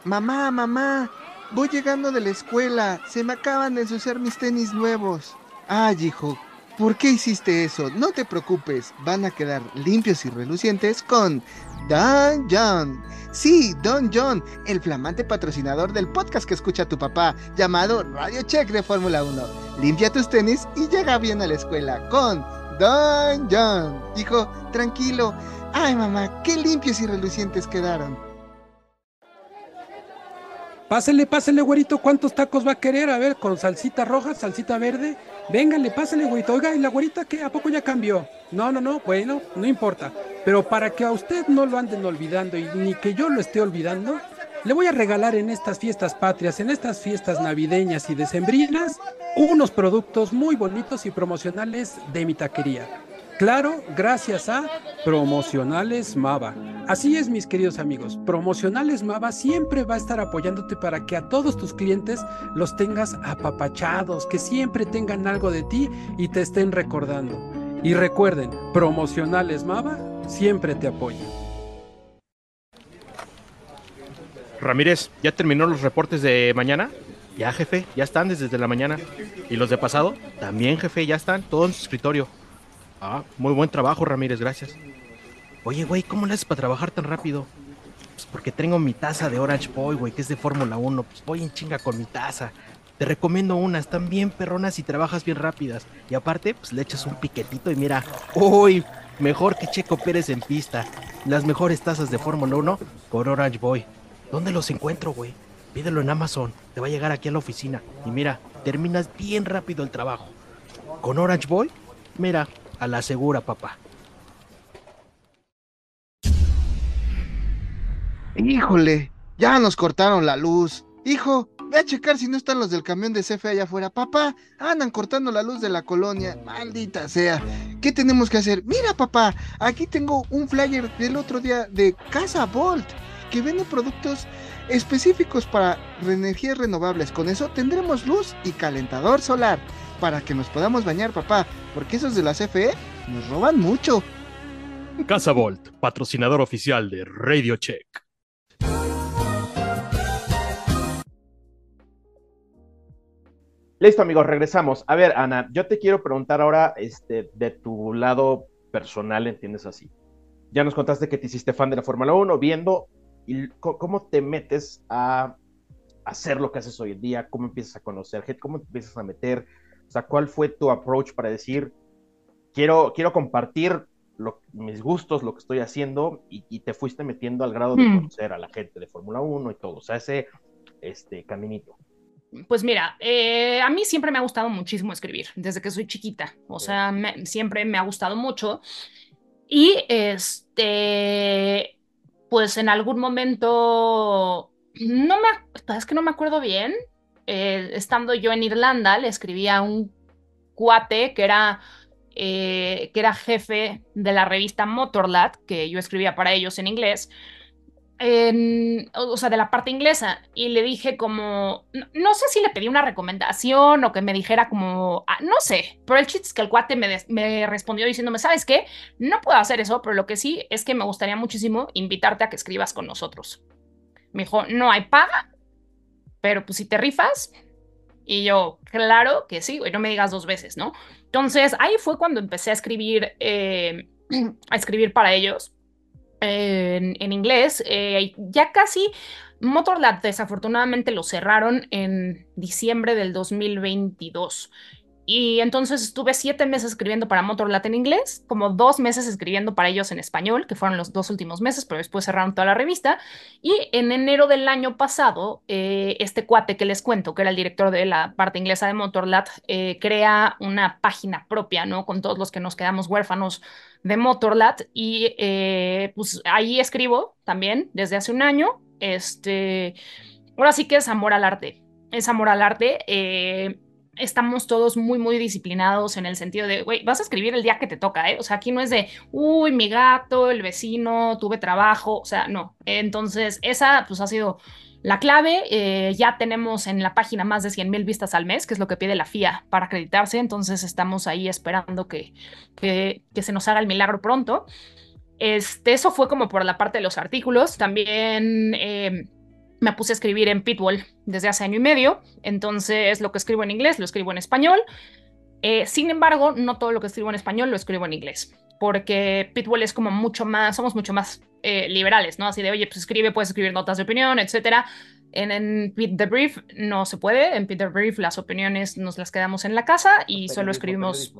Mamá, mamá, voy llegando de la escuela. Se me acaban de ensuciar mis tenis nuevos. Ay, hijo, ¿por qué hiciste eso? No te preocupes, van a quedar limpios y relucientes con Don John. Sí, Don John, el flamante patrocinador del podcast que escucha tu papá, llamado Radio Check de Fórmula 1. Limpia tus tenis y llega bien a la escuela con Don John. Hijo, tranquilo. Ay, mamá, qué limpios y relucientes quedaron. Pásele, pásele, güerito, ¿cuántos tacos va a querer? A ver, con salsita roja, salsita verde. Véngale, pásele, güerito. Oiga, ¿y la güerita qué? ¿A poco ya cambió? No, no, no, bueno, no importa. Pero para que a usted no lo anden olvidando y ni que yo lo esté olvidando, le voy a regalar en estas fiestas patrias, en estas fiestas navideñas y decembrinas, unos productos muy bonitos y promocionales de mi taquería. Claro, gracias a Promocionales Mava. Así es, mis queridos amigos. Promocionales Mava siempre va a estar apoyándote para que a todos tus clientes los tengas apapachados, que siempre tengan algo de ti y te estén recordando. Y recuerden, Promocionales Mava siempre te apoya. Ramírez, ¿ya terminó los reportes de mañana? Ya, jefe, ya están desde la mañana. ¿Y los de pasado? También, jefe, ya están, todo en su escritorio. Ah, muy buen trabajo, Ramírez, gracias. Oye, güey, ¿cómo le haces para trabajar tan rápido? Pues porque tengo mi taza de Orange Boy, güey, que es de Fórmula 1. Pues voy en chinga con mi taza. Te recomiendo una, están bien perronas y trabajas bien rápidas. Y aparte, pues le echas un piquetito y mira, uy, mejor que Checo Pérez en pista. Las mejores tazas de Fórmula 1 con Orange Boy. ¿Dónde los encuentro, güey? Pídelo en Amazon, te va a llegar aquí a la oficina. Y mira, terminas bien rápido el trabajo. Con Orange Boy, mira, a la segura, papá. Híjole, ya nos cortaron la luz. Hijo, ve a checar si no están los del camión de CFE allá afuera. Papá, andan cortando la luz de la colonia. Maldita sea. ¿Qué tenemos que hacer? Mira, papá, aquí tengo un flyer del otro día de Casa Volt, que vende productos específicos para energías renovables. Con eso tendremos luz y calentador solar para que nos podamos bañar, papá, porque esos de la CFE nos roban mucho. Casa Volt, patrocinador oficial de Radio Check. Listo, amigos, regresamos. A ver, Ana, yo te quiero preguntar ahora, este, de tu lado personal, ¿entiendes así? Ya nos contaste que te hiciste fan de la Fórmula 1, viendo, y ¿cómo te metes a hacer lo que haces hoy en día? ¿Cómo empiezas a conocer gente? ¿Cómo te empiezas a meter? O sea, ¿cuál fue tu approach para decir, quiero, quiero compartir lo- mis gustos, lo que estoy haciendo, y, y te fuiste metiendo al grado de Hmm. conocer a la gente de Fórmula 1 y todo, o sea, ese este, caminito. Pues mira, eh, a mí siempre me ha gustado muchísimo escribir, desde que soy chiquita. O sea, me- siempre me ha gustado mucho. Y este, pues en algún momento, no me, es que no me acuerdo bien. Eh, estando yo en Irlanda, le escribí a un cuate que era, eh, que era jefe de la revista Motorlad, que yo escribía para ellos en inglés en- o sea, de la parte inglesa, y le dije como, no, sé si le pedí una recomendación o que me dijera como, ah, no sé, pero el chiste es que el cuate me, me respondió diciéndome, ¿sabes qué? No puedo hacer eso, pero lo que sí es que me gustaría muchísimo invitarte a que escribas con nosotros. Me dijo, no hay paga, pero pues si te rifas, y yo, claro que sí, güey, no me digas dos veces, ¿no? Entonces ahí fue cuando empecé a escribir, eh, a escribir para ellos en, en inglés. eh, ya casi Motorlab desafortunadamente lo cerraron en diciembre del 2022. Y entonces estuve siete meses escribiendo para Motorlat en inglés, como dos meses escribiendo para ellos en español, que fueron los dos últimos meses, pero después cerraron toda la revista. Y en enero del año pasado, eh, este cuate que les cuento, que era el director de la parte inglesa de Motorlat, eh, crea una página propia, ¿no? Con todos los que nos quedamos huérfanos de Motorlat. Y eh, pues ahí escribo también desde hace un año. Este, ahora sí que es amor al arte. Es amor al arte. Estamos todos muy, muy disciplinados en el sentido de, güey, vas a escribir el día que te toca, ¿eh? O sea, aquí no es de, uy, mi gato, el vecino, tuve trabajo, o sea, no. Entonces, esa pues ha sido la clave. Eh, ya tenemos en la página más de 100 mil vistas al mes, que es lo que pide la FIA para acreditarse, entonces estamos ahí esperando que, que, que se nos haga el milagro pronto. Este, eso fue como por la parte de los artículos. También eh, me puse a escribir en Pitbull desde hace año y medio. Entonces, lo que escribo en inglés lo escribo en español. Eh, sin embargo, no todo lo que escribo en español lo escribo en inglés. Porque Pitbull es como mucho más, somos mucho más eh, liberales, ¿no? Así de, oye, pues escribe, puedes escribir notas de opinión, etcétera. En, en Pit the Brief no se puede. En Pit the Brief las opiniones nos las quedamos en la casa y solo escribimos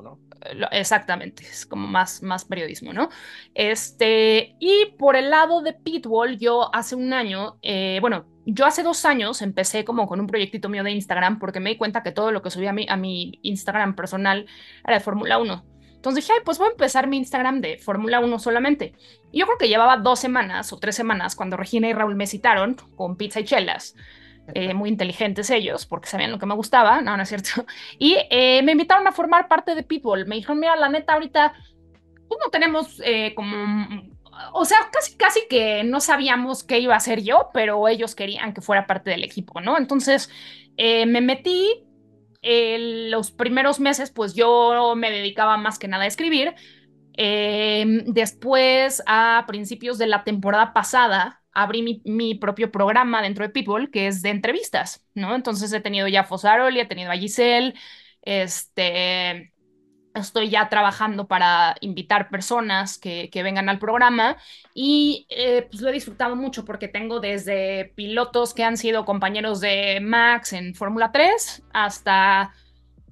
eh, Exactamente, es como más, más periodismo, ¿no? Este, y por el lado de Pitbull, yo hace un año, eh, bueno, yo hace dos años empecé como con un proyectito mío de Instagram porque me di cuenta que todo lo que subía a mi, a mi Instagram personal era de Fórmula 1. Entonces dije, ay, pues voy a empezar mi Instagram de Fórmula 1 solamente. Y yo creo que llevaba dos semanas o tres semanas cuando Regina y Raúl me citaron con pizza y chelas. eh, muy inteligentes ellos, porque sabían lo que me gustaba, no, no es cierto. Y eh, me invitaron a formar parte de Pitbull. Me dijeron, mira, la neta, ahorita pues no tenemos eh, como o sea, casi, casi que no sabíamos qué iba a hacer yo, pero ellos querían que fuera parte del equipo, ¿no? Entonces eh, me metí, los primeros meses, pues yo me dedicaba más que nada a escribir. Eh, después, a principios de la temporada pasada, abrí mi, mi, propio programa dentro de Pitbull, que es de entrevistas, ¿no? Entonces he tenido ya a Fosaroli, he tenido a Giselle, este, estoy ya trabajando para invitar personas que, vengan al programa y eh, pues lo he disfrutado mucho porque tengo desde pilotos que han sido compañeros de Max en Fórmula 3 hasta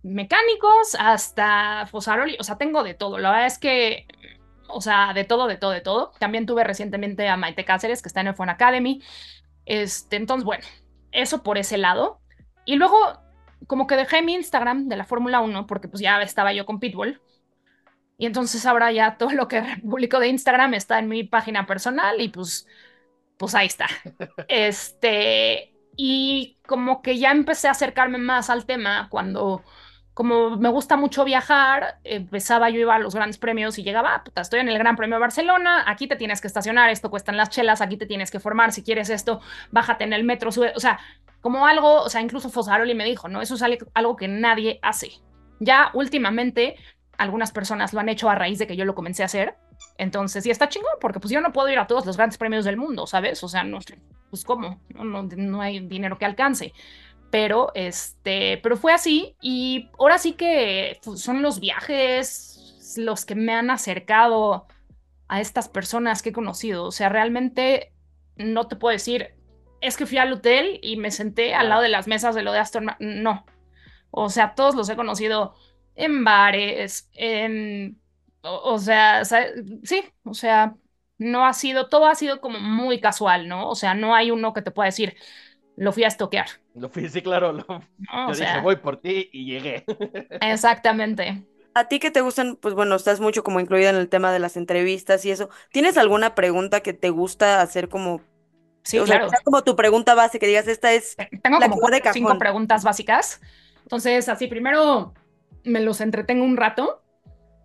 mecánicos, hasta Fosaroli, o sea, tengo de todo. La verdad es que, o sea, de todo, de todo, de todo. También tuve recientemente a Maite Cáceres, que está en el Fun Academy. Este, entonces, bueno, eso por ese lado. Y luego como que dejé mi Instagram de la Fórmula 1 porque pues ya estaba yo con Pitbull. Y entonces ahora ya todo lo que publico de Instagram está en mi página personal y pues, pues ahí está. Este, y como que ya empecé a acercarme más al tema cuando, como me gusta mucho viajar, empezaba yo iba a los grandes premios y llegaba, puta, estoy en el Gran Premio de Barcelona, aquí te tienes que estacionar, esto cuestan las chelas, aquí te tienes que formar, si quieres esto, bájate en el metro, sube, o sea, como algo, o sea, incluso Fosaroli me dijo, ¿no? Eso es algo que nadie hace. Ya últimamente algunas personas lo han hecho a raíz de que yo lo comencé a hacer. Entonces, y está chingón, porque pues yo no puedo ir a todos los grandes premios del mundo, ¿sabes? O sea, no, pues cómo, no, no, no hay dinero que alcance. Pero, este, pero fue así y ahora sí que son los viajes los que me han acercado a estas personas que he conocido. O sea, realmente no te puedo decir, es que fui al hotel y me senté al lado de las mesas de lo de Aston Martin. No. O sea, todos los he conocido en bares, en. O, o sea, sí, o sea, no ha sido, todo ha sido como muy casual, ¿no? O sea, no hay uno que te pueda decir, lo fui a estoquear. Lo fui, sí, claro. Lo, No, yo o sea, dije, voy por ti y llegué. exactamente. A ti que te gustan, pues bueno, estás mucho como incluida en el tema de las entrevistas y eso. ¿Tienes alguna pregunta que te gusta hacer como, Sí, o claro. sea como tu pregunta base, que digas, esta es Tengo la como va de cuatro o cinco cajón? preguntas básicas. Entonces, así primero me los entretengo un rato.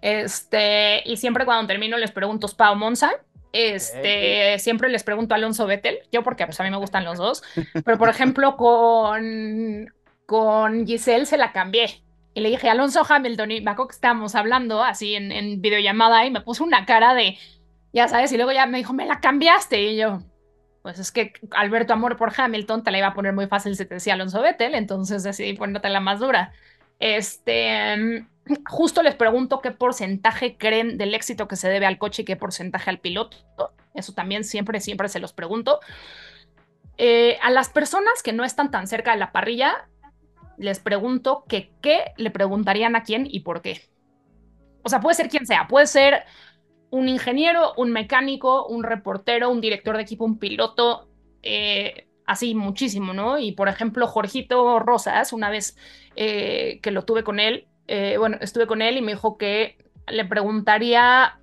Este, y siempre cuando termino les pregunto Spa o Monza. Este, siempre les pregunto a Alonso Vettel, yo porque pues, a mí me gustan los dos. Pero por ejemplo, con, con Giselle se la cambié. Y le dije Alonso Hamilton, y me acuerdo que estábamos hablando así en, en videollamada y me puso una cara de, ya sabes, y luego ya me dijo, me la cambiaste. Y yo, pues es que Alberto Amor por Hamilton te la iba a poner muy fácil si te decía Alonso Vettel, entonces decidí ponerte la más dura. Este, justo les pregunto qué porcentaje creen del éxito que se debe al coche y qué porcentaje al piloto. Eso también siempre, siempre se los pregunto. Eh, a las personas que no están tan cerca de la parrilla, les pregunto que qué le preguntarían a quién y por qué. O sea, puede ser quien sea, puede ser un ingeniero, un mecánico, un reportero, un director de equipo, un piloto, eh, así muchísimo, ¿no? Y por ejemplo, Jorgito Rosas, una vez eh, que lo tuve con él, eh, bueno, estuve con él y me dijo que le preguntaría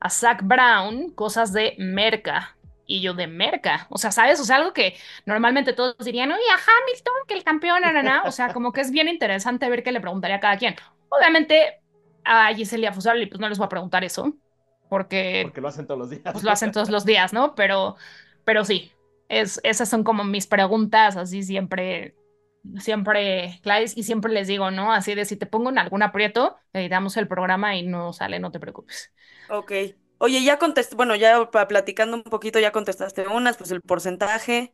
a Zach Brown cosas de Merca. Y yo de Merca, o sea, ¿sabes? O sea, algo que normalmente todos dirían, oye, a Hamilton, que el campeón, na, na". o sea, como que es bien interesante ver qué le preguntaría a cada quien. Obviamente, a Giselia Fusaroli, pues no les voy a preguntar eso, porque Porque lo hacen todos los días. pues lo hacen todos los días, ¿no? Pero, pero sí, es, esas son como mis preguntas, así siempre, siempre claves y siempre les digo, ¿no? Así de si te pongo en algún aprieto, editamos el programa y no sale, no te preocupes. Ok. Oye, ya contesté, bueno, ya platicando un poquito, ya contestaste unas, pues el porcentaje,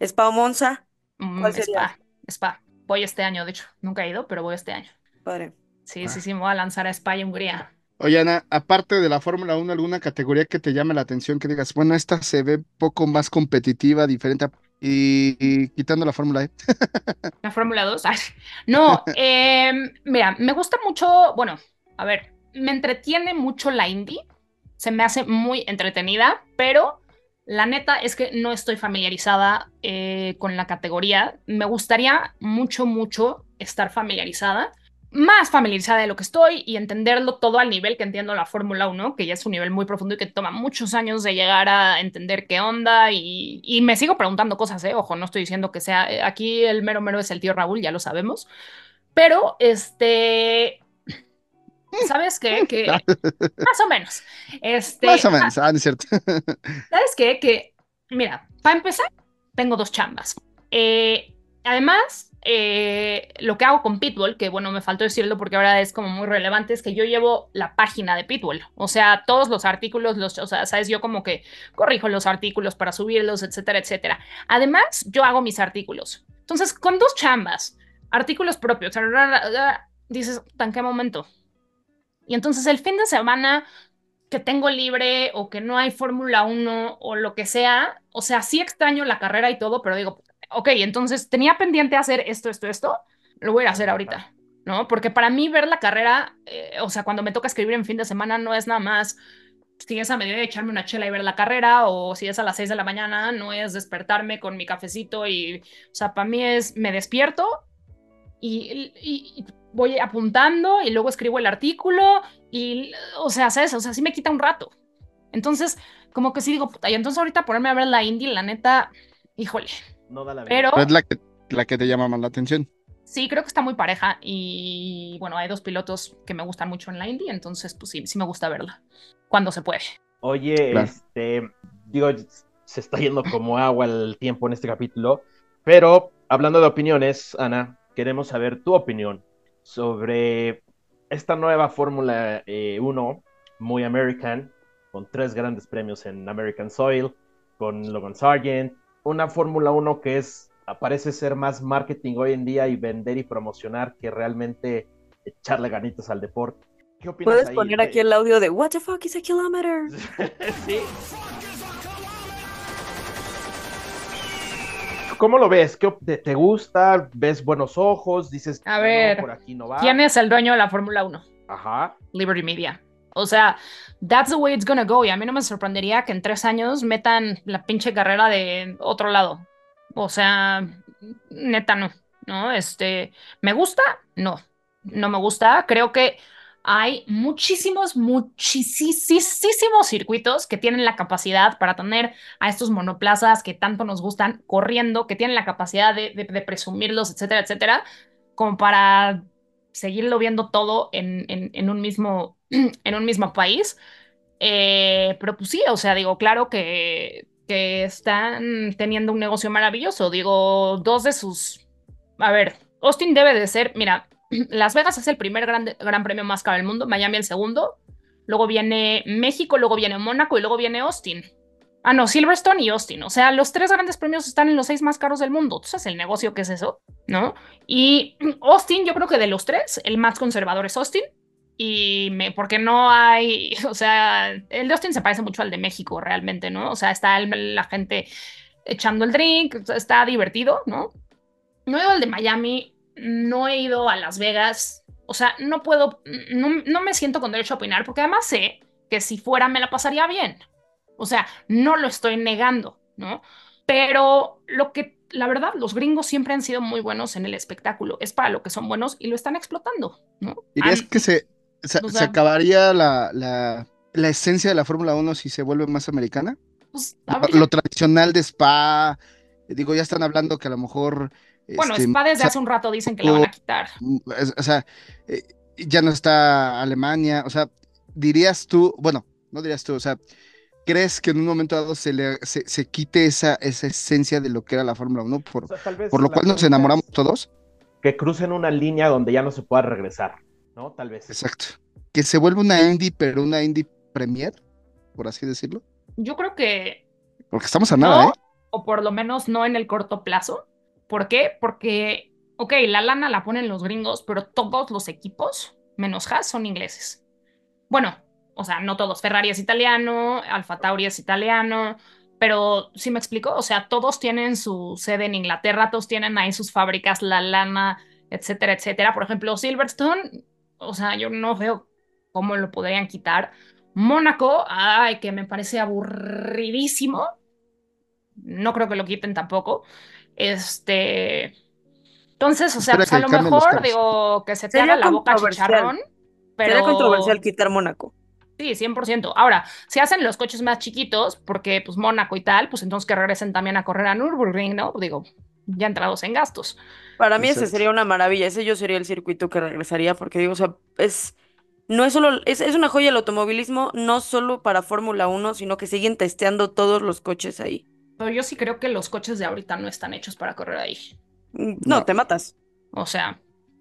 Spa o Monza, Mm, ¿cuál sería? Spa, Spa. Voy este año, de hecho, nunca he ido, pero voy este año. Padre. Sí, sí, sí, me voy a lanzar a Spa y Hungría. Oye, Ana, aparte de la Fórmula 1, ¿alguna categoría que te llame la atención que digas, bueno, esta se ve poco más competitiva, diferente, a- y, y quitando la Fórmula E? La Fórmula 2. Ay, no, em, mira, me gusta mucho, bueno, a ver, me entretiene mucho la indie, se me hace muy entretenida, pero la neta es que no estoy familiarizada eh, con la categoría. Me gustaría mucho, mucho estar familiarizada, más familiarizada de lo que estoy y entenderlo todo al nivel que entiendo la Fórmula 1, que ya es un nivel muy profundo y que toma muchos años de llegar a entender qué onda y, y me sigo preguntando cosas, ¿eh? Ojo, no estoy diciendo que sea, eh, aquí el mero mero es el tío Raúl, ya lo sabemos, pero este, ¿Sabes qué? Que más o menos. Este, Más o menos, ah, no es cierto. ¿Sabes qué? Que, mira, para empezar, tengo dos chambas. Eh, además, eh, lo que hago con Pitbull, que bueno, me faltó decirlo porque ahora es como muy relevante, es que yo llevo la página de Pitbull. O sea, todos los artículos, los, o sea, sabes, yo como que corrijo los artículos para subirlos, etcétera, etcétera. Además, yo hago mis artículos. Entonces, con dos chambas, artículos propios, dices, ¿en qué momento? Y entonces el fin de semana que tengo libre o que no hay Fórmula 1 o lo que sea, o sea, sí extraño la carrera y todo, pero digo, ok, entonces tenía pendiente hacer esto, esto, esto, lo voy a hacer ahorita, ¿no? Porque para mí ver la carrera, eh, o sea, cuando me toca escribir en fin de semana, no es nada más si es a medida de echarme una chela y ver la carrera, o si es a las 6 de la mañana, no es despertarme con mi cafecito y, o sea, para mí es, me despierto y, y- y voy apuntando y luego escribo el artículo y, o sea, ¿sabes? O sea, sí me quita un rato. Entonces, como que sí digo, puta, y entonces ahorita ponerme a ver la indie, la neta, híjole, No da la vida. pero Pero es la que, la que te llama más la atención. sí, creo que está muy pareja y, bueno, hay dos pilotos que me gustan mucho en la indie, entonces, pues sí, sí me gusta verla, cuando se puede. Oye, Claro. este, digo, se está yendo como agua el tiempo en este capítulo, pero hablando de opiniones, Ana, queremos saber tu opinión sobre esta nueva Fórmula eh, 1, muy American, con tres grandes premios en American Soil, con Logan Sargent, una Fórmula 1 que es, parece ser más marketing hoy en día y vender y promocionar que realmente echarle ganitas al deporte. ¿Qué opinas Puedes ahí? poner ¿Te- aquí el audio de What the fuck is a kilometer? sí. ¿Cómo lo ves? ¿Qué op- te, te gusta? ¿Ves buenos ojos? Dices, A "No, ver, por aquí no va. ¿Quién es el dueño de la Fórmula 1? Ajá. Liberty Media. O sea, that's the way it's gonna go. Y a mí no me sorprendería que en tres años metan la pinche carrera de otro lado. O sea, neta no. ¿No? Este, ¿me gusta? No. No me gusta. Creo que hay muchísimos, muchísimos circuitos que tienen la capacidad para tener a estos monoplazas que tanto nos gustan corriendo, que tienen la capacidad de, presumirlos, etcétera, etcétera, como para seguirlo viendo todo en un mismo, en un mismo país. Eh, pero pues sí, o sea, digo, claro que, que están teniendo un negocio maravilloso. Digo, dos de sus... A ver, Austin debe de ser, mira, Las Vegas es el primer gran, gran premio más caro del mundo, Miami el segundo, luego viene México, luego viene Mónaco y luego viene Austin. Ah, no, Silverstone y Austin. O sea, los tres grandes premios están en los seis más caros del mundo. ¿Tú sabes el negocio que es eso? ¿No? Y Austin, yo creo que de los tres, el más conservador es Austin. Y me, porque no hay, o sea, el de Austin se parece mucho al de México realmente, ¿no? O sea, está el- la gente echando el drink, está divertido, ¿no? No he ido al de Miami, no he ido a Las Vegas, o sea, no puedo, no, no me siento con derecho a opinar porque además sé que si fuera me la pasaría bien. O sea, no lo estoy negando, ¿no? Pero lo que, la verdad, los gringos siempre han sido muy buenos en el espectáculo. Es para lo que son buenos y lo están explotando, ¿no? ¿Dirías Han- que se, se, o se sea- acabaría la, la, la esencia de la Fórmula 1 si se vuelve más americana? pues, Lo, lo tradicional de Spa, digo, ya están hablando que a lo mejor... bueno, este, Spa desde hace un rato dicen que la van a quitar. Mm, es- O sea, eh, ya no está Alemania, o sea, dirías tú, bueno, no dirías tú, o sea, ¿crees que en un momento dado se le se, se quite esa, esa esencia de lo que era la Fórmula 1 O por, sea, por lo cual nos enamoramos todos? Que crucen una línea donde ya no se pueda regresar, ¿no? Tal vez. Exacto. Que se vuelva una indie, pero una indie premier, por así decirlo. Yo creo que Porque estamos a nada, no, ¿eh? o por lo menos no en el corto plazo. ¿Por qué? Porque, ok, la lana la ponen los gringos, pero todos los equipos, menos Haas, son ingleses. Bueno, o sea, no todos. Ferrari es italiano, Alfa Tauri es italiano, pero sí me explico, o sea, todos tienen su sede en Inglaterra, todos tienen ahí sus fábricas, la lana, etcétera, etcétera. Por ejemplo, Silverstone, o sea, yo no veo cómo lo podrían quitar. Mónaco, ay, que me parece aburridísimo. No creo que lo quiten tampoco. Este. Entonces, o sea, pues a lo mejor, digo, que se te haga la boca chicharrón. Pero... Sería controversial quitar Mónaco. Sí, 100%. Ahora, si hacen los coches más chiquitos, porque pues Mónaco y tal, pues entonces que regresen también a correr a Nürburgring, ¿no? Digo, ya entrados en gastos. Para mí ese Exacto. sería una maravilla. Ese yo sería el circuito que regresaría porque digo, o sea, es no es solo, es, es una joya el automovilismo, no solo para Fórmula 1, sino que siguen testeando todos los coches ahí. Pero yo sí creo que los coches de ahorita no están hechos para correr ahí. Mm, No, No. te matas. O sea,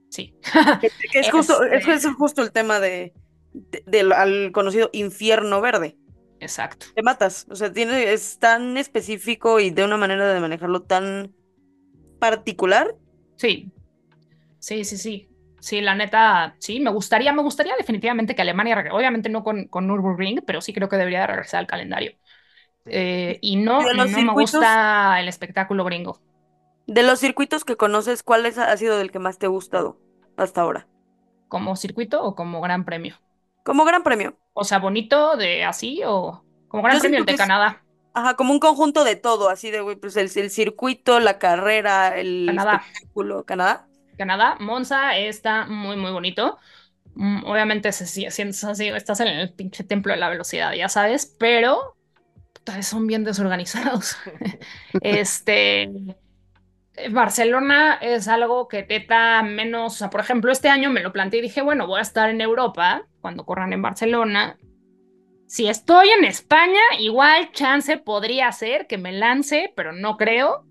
sí. Que, que es justo, es, Este- es justo el tema de, de- del al conocido infierno verde. Exacto. Te matas. O sea, tiene, es tan específico y de una manera de manejarlo tan particular. Sí. Sí, sí, sí. Sí, la neta, sí, me gustaría, me gustaría definitivamente que Alemania, obviamente no con, con Nürburgring, pero sí creo que debería de regresar al calendario. Eh, y no, Y no me gusta el espectáculo gringo. De los circuitos que conoces, ¿cuál es- ha sido del que más te ha gustado hasta ahora? ¿Como circuito o como gran premio? Como gran premio. O sea, bonito de así o como gran Yo premio el de Canadá. Ajá, como un conjunto de todo, así de, güey, pues el, el circuito, la carrera, el Canadá. espectáculo. ¿Canadá? Canadá, Monza está muy, muy bonito. Mm, Obviamente se sie- sientes así, estás en el pinche templo de la velocidad, ya sabes, pero puta, son bien desorganizados. Este, Barcelona es algo que te da menos, o sea, por ejemplo, este año me lo planteé y dije, bueno, voy a estar en Europa cuando corran en Barcelona. Si estoy en España, igual chance podría ser que me lance, pero no creo.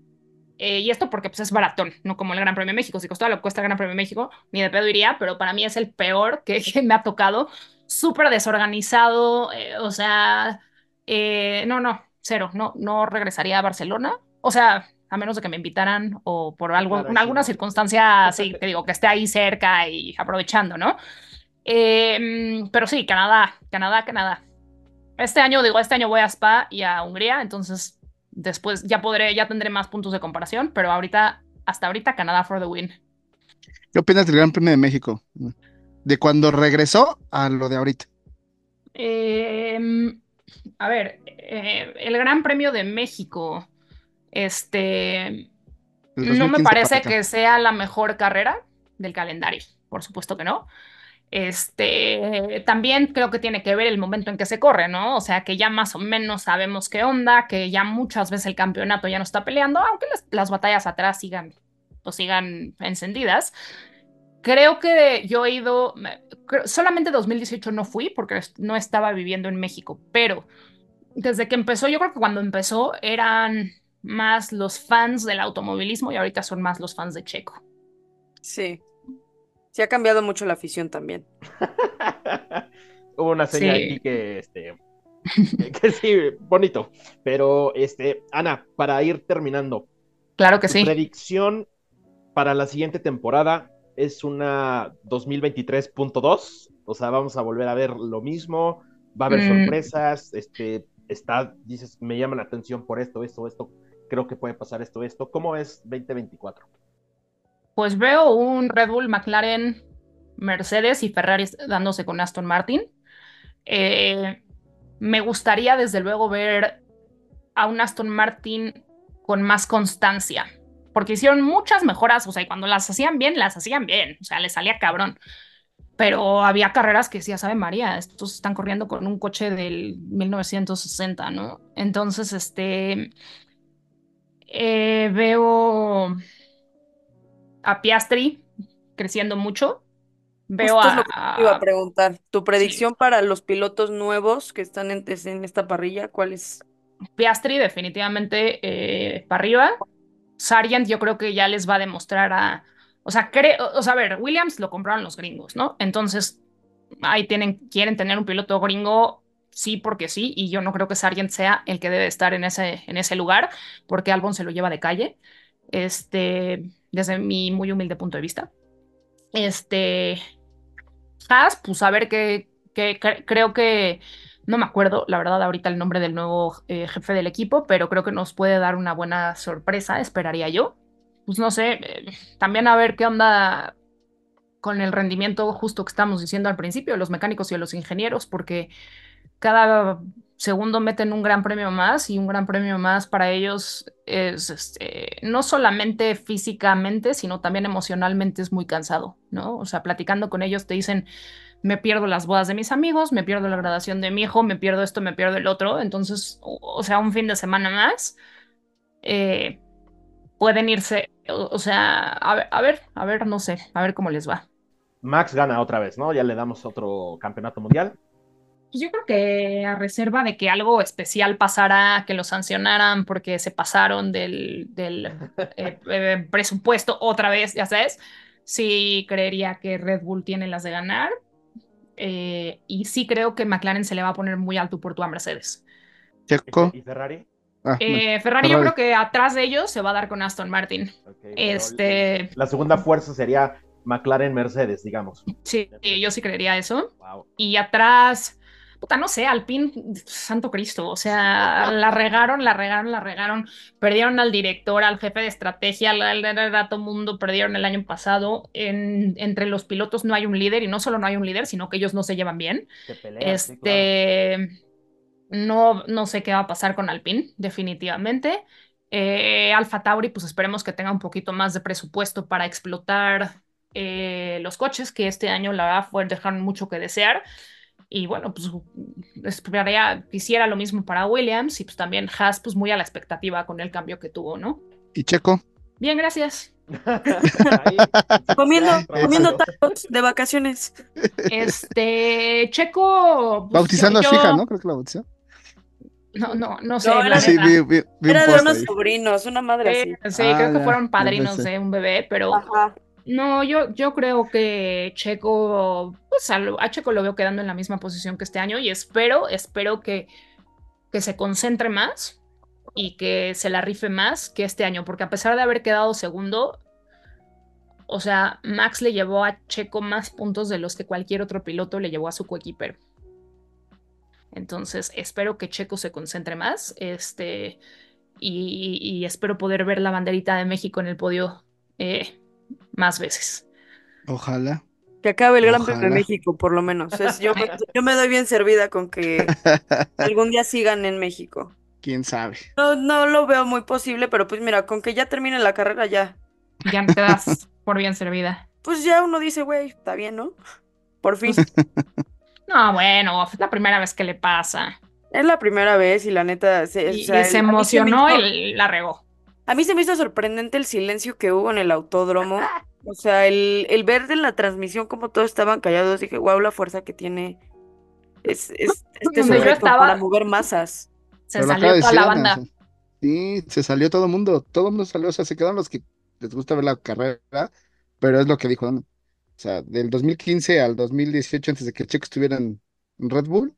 Eh, y esto porque pues, es baratón, no como el Gran Premio de México. Si costara lo que cuesta el Gran Premio de México, ni de pedo iría, pero para mí es el peor que, que me ha tocado. Súper desorganizado, eh, o sea, eh, no, no, cero, no, no regresaría a Barcelona. O sea, a menos de que me invitaran o por algo, Claro, en alguna sí. circunstancia, sí, te digo, que esté ahí cerca y aprovechando, ¿no? Mm, pero sí, Canadá, Canadá, Canadá. Este año, digo, este año voy a Spa y a Hungría, entonces después ya podré, ya tendré más puntos de comparación, pero ahorita, hasta ahorita, Canadá for the win. ¿Qué opinas del Gran Premio de México? De cuando regresó a lo de ahorita. Eh, a ver, eh, el Gran Premio de México, este, no 2015 me parece que sea la mejor carrera del calendario, por supuesto que no. Este, también creo que tiene que ver el momento en que se corre, ¿no? O sea, que ya más o menos sabemos qué onda, que ya muchas veces el campeonato ya no está peleando, aunque las, las batallas atrás sigan, pues sigan encendidas. Creo que yo he ido, solamente 2018 no fui porque no estaba viviendo en México, pero desde que empezó, yo creo que cuando empezó eran más los fans del automovilismo y ahorita son más los fans de Checo. Sí. Sí ha cambiado mucho la afición también. Hubo una señal Sí. aquí que, este, que, que sí, bonito. Pero, este, Ana, para ir terminando, Claro que sí. predicción para la siguiente temporada es una 2023.2. O sea, vamos a volver a ver lo mismo. Va a haber Mm. sorpresas. Este, está, dices, me llama la atención por esto, esto, esto. Creo que puede pasar esto, esto. ¿Cómo es 2024? Pues veo un Red Bull, McLaren, Mercedes y Ferrari dándose con Aston Martin. Eh, me gustaría desde luego ver a un Aston Martin con más constancia, porque hicieron muchas mejoras, o sea, y cuando las hacían bien, las hacían bien, o sea, les salía cabrón. Pero había carreras que decía, sabe María, estos están corriendo con un coche del 1960, ¿no? Entonces, este, eh, veo a Piastri creciendo mucho. Veo Justo es a, lo que te iba a preguntar. Tu predicción para los pilotos nuevos que están en, en esta parrilla, ¿cuál es? Piastri definitivamente eh, para arriba. Sargent yo creo que ya les va a demostrar a... O sea, creo, o sea, a ver, Williams lo compraron los gringos, ¿no? Entonces, ahí tienen, quieren tener un piloto gringo, sí, porque sí, y yo no creo que Sargent sea el que debe estar en ese, en ese lugar, porque Albon se lo lleva de calle, este, desde mi muy humilde punto de vista. Este, Haas, pues a ver qué, cre- creo que, no me acuerdo, la verdad, ahorita el nombre del nuevo eh, jefe del equipo, pero creo que nos puede dar una buena sorpresa, esperaría yo. Pues no sé, eh, también a ver qué onda con el rendimiento justo que estamos diciendo al principio, los mecánicos y los ingenieros, porque cada segundo meten un gran premio más y un gran premio más para ellos es este, no solamente físicamente, sino también emocionalmente es muy cansado, ¿no? O sea, platicando con ellos te dicen, me pierdo las bodas de mis amigos, me pierdo la graduación de mi hijo, me pierdo esto, me pierdo el otro, entonces, o, sea, un fin de semana más, eh, pueden irse, o, o sea, a ver, a ver, a ver, no sé, a ver cómo les va. Max gana otra vez, ¿no? Ya le damos otro campeonato mundial. Pues Yo creo que a reserva de que algo especial pasara, que lo sancionaran porque se pasaron del, del eh, eh, presupuesto otra vez, ya sabes, sí creería que Red Bull tiene las de ganar. Eh, y sí creo que McLaren se le va a poner muy alto por tu a Mercedes. Checo. ¿Y Ferrari? Ah, Eh, Ferrari, yo creo que atrás de ellos se va a dar con Aston Martin. Este, La segunda fuerza sería McLaren-Mercedes, digamos. sí, yo sí creería eso. Wow. Y atrás, puta, no sé, Alpine, santo Cristo, o sea, la regaron, la regaron, la regaron, perdieron al director, al jefe de estrategia, al, al- al- a todo mundo, perdieron el año pasado. En, entre los pilotos no hay un líder, y no solo no hay un líder, sino que ellos no se llevan bien. Sí, claro. Este, no, no sé qué va a pasar con Alpine, definitivamente. Eh, Alfa Tauri, pues esperemos que tenga un poquito más de presupuesto para explotar eh, los coches, que este año la verdad fue dejaron mucho que desear. Y bueno, pues esperaría, quisiera lo mismo para Williams y pues también Haas, pues muy a la expectativa con el cambio que tuvo, ¿no? Y Checo. Bien, gracias. Ahí, Comiendo, comiendo tacos de vacaciones. Este, Checo. pues, Bautizando yo- a su hija, ¿no? Creo que la bautizó. No, no, no sé. No, era Sí, neta. vi, vi- vi un Era de unos ahí. sobrinos, una madre así. Eh, sí, Ah, creo que ya, fueron padrinos de un bebé, pero Ajá. No, yo, yo creo que Checo, pues a, Checo lo veo quedando en la misma posición que este año y espero, espero que, que se concentre más y que se la rife más que este año, porque a pesar de haber quedado segundo, o sea, Max le llevó a Checo más puntos de los que cualquier otro piloto le llevó a su coequipero. Entonces, espero que Checo se concentre más, este, y, y espero poder ver la banderita de México en el podio eh, más veces. Ojalá. Que acabe el Gran Premio de. México, por lo menos. Es- yo, me- yo me doy bien servida con que algún día sigan en México. Quién sabe. No, no lo veo muy posible, pero pues mira, con que ya termine la carrera ya. Ya te das por bien servida. Pues ya uno dice, güey, está bien, ¿no? Por fin. No, bueno, es la primera vez que le pasa. Es la primera vez y la neta se, Y, o sea, y se emocionó y la regó. A mí se me hizo sorprendente el silencio que hubo en el autódromo. O sea, el, el ver en la transmisión como todos estaban callados, dije, wow, la fuerza que tiene es, es- este sujeto estaba- para mover masas. Se Pero salió de toda la banda. Sí, se salió todo el mundo. Todo el mundo salió. O sea, se quedaron los que les gusta ver la carrera. Pero es lo que dijo Ana. O sea, del 2015 al 2018, antes de que Checo estuviera en Red Bull,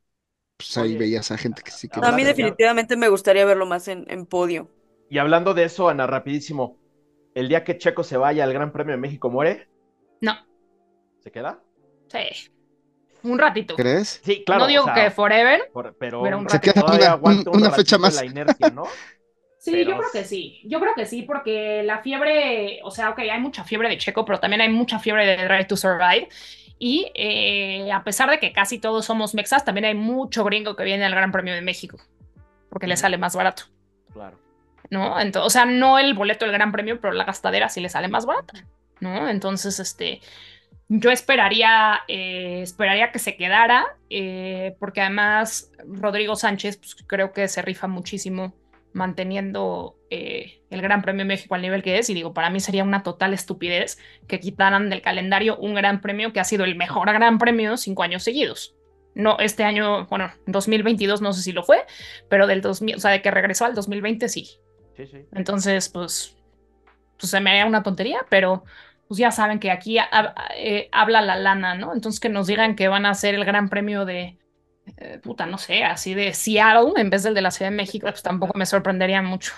pues ahí Oye, veías a gente que sí que A mí definitivamente me gustaría verlo más en, en podio. Y hablando de eso, Ana, rapidísimo. El día que Checo se vaya al Gran Premio de México, ¿muere? No, ¿Se queda? sí. Un ratito. ¿Crees? Sí, claro. no digo o sea, que forever. por- pero, pero un Se queda todavía una, un una fecha ratito más. la inercia, ¿no? Sí, Pero- yo creo que sí. Yo creo que sí, porque la fiebre, o sea, ok, hay mucha fiebre de Checo, pero también hay mucha fiebre de Drive to Survive. Y eh, a pesar de que casi todos somos mexas, también hay mucho gringo que viene al Gran Premio de México, porque le sale más barato, Claro. ¿No? Entonces, o sea, no el boleto del Gran Premio, pero la gastadera sí le sale más barata, ¿no? Entonces, este, yo esperaría, eh, esperaría que se quedara, eh, porque además Rodrigo Sánchez, pues creo que se rifa muchísimo manteniendo eh, el Gran Premio México al nivel que es. Y digo, para mí sería una total estupidez que quitaran del calendario un Gran Premio que ha sido el mejor Gran Premio cinco años seguidos. No, este año, bueno, 2022 no sé si lo fue, pero del 2000, o sea, de que regresó al 2020 sí. Sí, sí. Entonces, pues, pues se me haría una tontería, pero pues ya saben que aquí ha- eh, habla la lana, ¿no? Entonces que nos digan que van a hacer el Gran Premio de, eh, puta, no sé, así de Seattle en vez del de la Ciudad de México, pues tampoco me sorprendería mucho.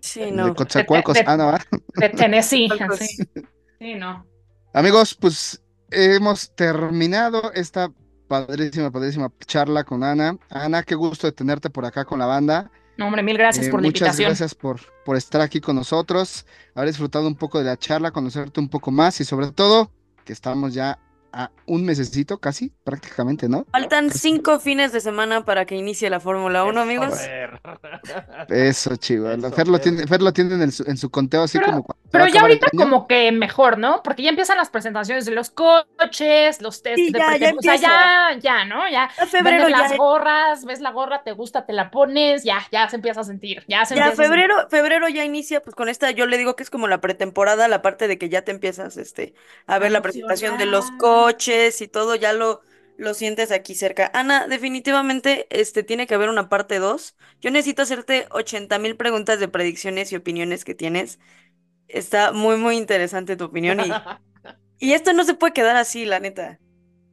Sí, De no. Coatzacoalcos. de- Ah, no. De Tennessee, así. Sí, no. Amigos, pues hemos terminado esta padrísima, padrísima charla con Ana. Ana, qué gusto de tenerte por acá con la banda. No, hombre, mil gracias Eh, por la muchas invitación. gracias por, por estar aquí con nosotros, haber disfrutado un poco de la charla, conocerte un poco más y sobre todo que estamos ya a un mesecito casi, prácticamente, ¿no? Faltan cinco fines de semana para que inicie la Fórmula 1, Eso, amigos. Fer. Eso, chivo. Eso, Fer lo Fer. tiene, Fer lo tiene en su, en su conteo así Pero- como Pero ya ahorita como que mejor, ¿no? Porque ya empiezan las presentaciones de los coches, los test Sí, de ya, ya O sea, ya, ya, ¿no? Ya Ya febrero ya, las gorras, ves la gorra, te gusta, te la pones, ya, ya se empieza a sentir, ya se ya empieza a sentir. febrero, febrero ya inicia, pues con esta, yo le digo que es como la pretemporada, la parte de que ya te empiezas este, a ver la presentación de los Emocionar. Coches y todo, ya lo, lo sientes aquí cerca. Ana, definitivamente este, tiene que haber una parte 2. Yo necesito hacerte 80 mil preguntas de predicciones y opiniones que tienes. Está muy, muy interesante tu opinión y, y esto no se puede quedar así, la neta.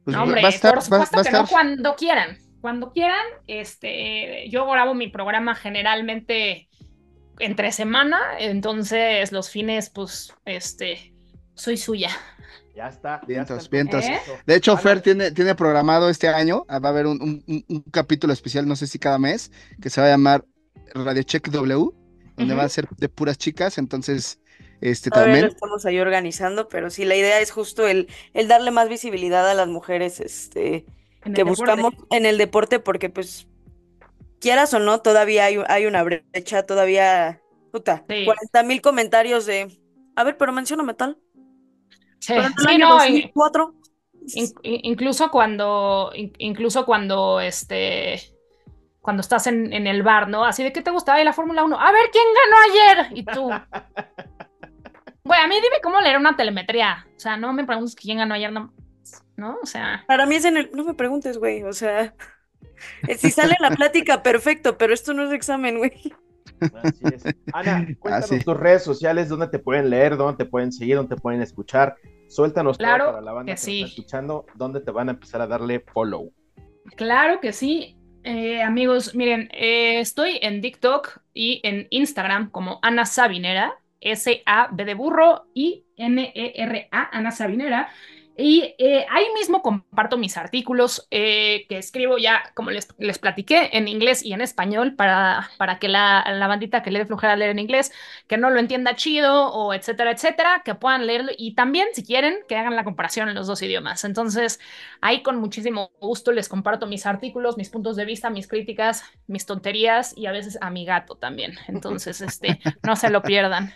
Pues No, va- hombre, va a estar, por supuesto va a que no cuando quieran. Cuando quieran, este, yo grabo mi programa generalmente entre semana, entonces los fines, pues, este, soy suya. Ya está. Vientos, vientos. compromiso. De hecho, Fer tiene, tiene programado este año, ah, va a haber un, un- capítulo especial, no sé si cada mes, que se va a llamar Radio Check W, donde va a ser de puras chicas, entonces, este Todavía lo también. estamos ahí organizando, pero sí, la idea es justo el, el darle más visibilidad a las mujeres, este, que deporte. buscamos en el deporte, porque pues, quieras o no, todavía hay, hay una brecha, todavía, puta, Sí. 40 mil comentarios de, a ver, pero mencióname tal, Sí, pero en el sí, año no, 2004. in- in- incluso cuando, in- incluso cuando, este, cuando estás en, en el bar, ¿no? Así de, ¿qué te gusta? Ay, la Fórmula 1. A ver, ¿quién ganó ayer? Y tú. Güey, a mí dime cómo leer una telemetría. O sea, no me preguntes quién ganó ayer, no. ¿No? O sea, Para mí es en el, no me preguntes, güey, o sea, si sale la plática, perfecto, pero esto no es examen, güey. Así es. Ana, cuéntanos Así. tus redes sociales, dónde te pueden leer, dónde te pueden seguir, dónde te pueden escuchar. Suéltanos todo Claro para la banda que que, sí. está escuchando, dónde te van a empezar a darle follow. Claro que sí. Eh, amigos, miren, eh, estoy en TikTok y en Instagram como Ana Sabinera, S-A-B de burro y N-E-R-A, Ana Sabinera. Y eh, ahí mismo comparto mis artículos eh, que escribo ya, como les, les platiqué, en inglés y en español para, para que la, la bandita que le dé flojera leer en inglés, que no lo entienda chido o etcétera, etcétera, que puedan leerlo y también, si quieren, que hagan la comparación en los dos idiomas. Entonces, Ahí con muchísimo gusto les comparto mis artículos, mis puntos de vista, mis críticas, mis tonterías y a veces a mi gato también. Entonces, este, no se lo pierdan.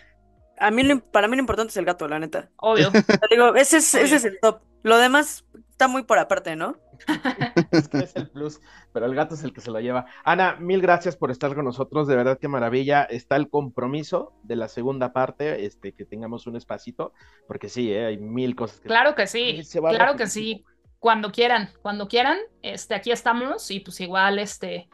A mí, lo para mí lo importante es el gato, la neta. Obvio. Te digo, ese es, ese es el top. Lo demás está muy por aparte, ¿no? Es que es el plus, pero el gato es el que se lo lleva. Ana, mil gracias por estar con nosotros, de verdad qué maravilla. Está el compromiso de la segunda parte, este, que tengamos un espacito, porque sí, eh, hay mil cosas que Claro que sí, Se va claro que sí. Cuando quieran, cuando quieran, este, aquí estamos y pues igual, este,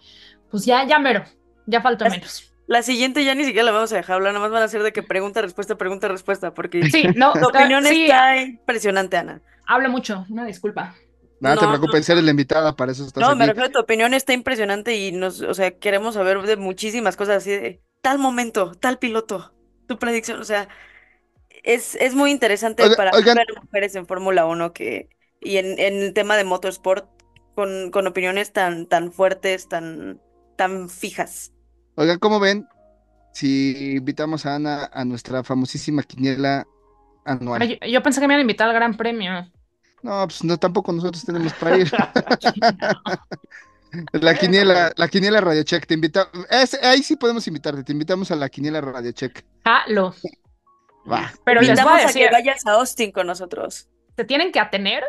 pues ya, ya mero, ya falta menos. La siguiente ya ni siquiera la vamos a dejar hablar, nada más van a ser de que pregunta, respuesta, pregunta, respuesta, porque Sí, no, tu opinión sí, está impresionante, Ana. hablo mucho, una disculpa. Nada, te No, preocupes, eres la invitada, para eso estás No, me refiero a tu opinión está impresionante y nos, o sea, queremos saber de muchísimas cosas así de tal momento, tal piloto, tu predicción, o sea, es, es muy interesante para oigan. ver mujeres en Fórmula 1 que, y en, en el tema de motorsport, con, con opiniones tan, tan fuertes, tan, tan fijas. Oigan, ¿cómo ven si invitamos a Ana a nuestra famosísima quiniela anual? Ay, yo, yo pensé que me iban a invitar al Gran Premio. No, pues no, tampoco nosotros tenemos para ir. La quiniela, la quiniela Radio Check, te invita, es- ahí sí podemos invitarte, te invitamos a la quiniela Radio Check. Jalo. Va. Pero les voy Invitamos a a decir, que vayas a Austin con nosotros. se tienen que atener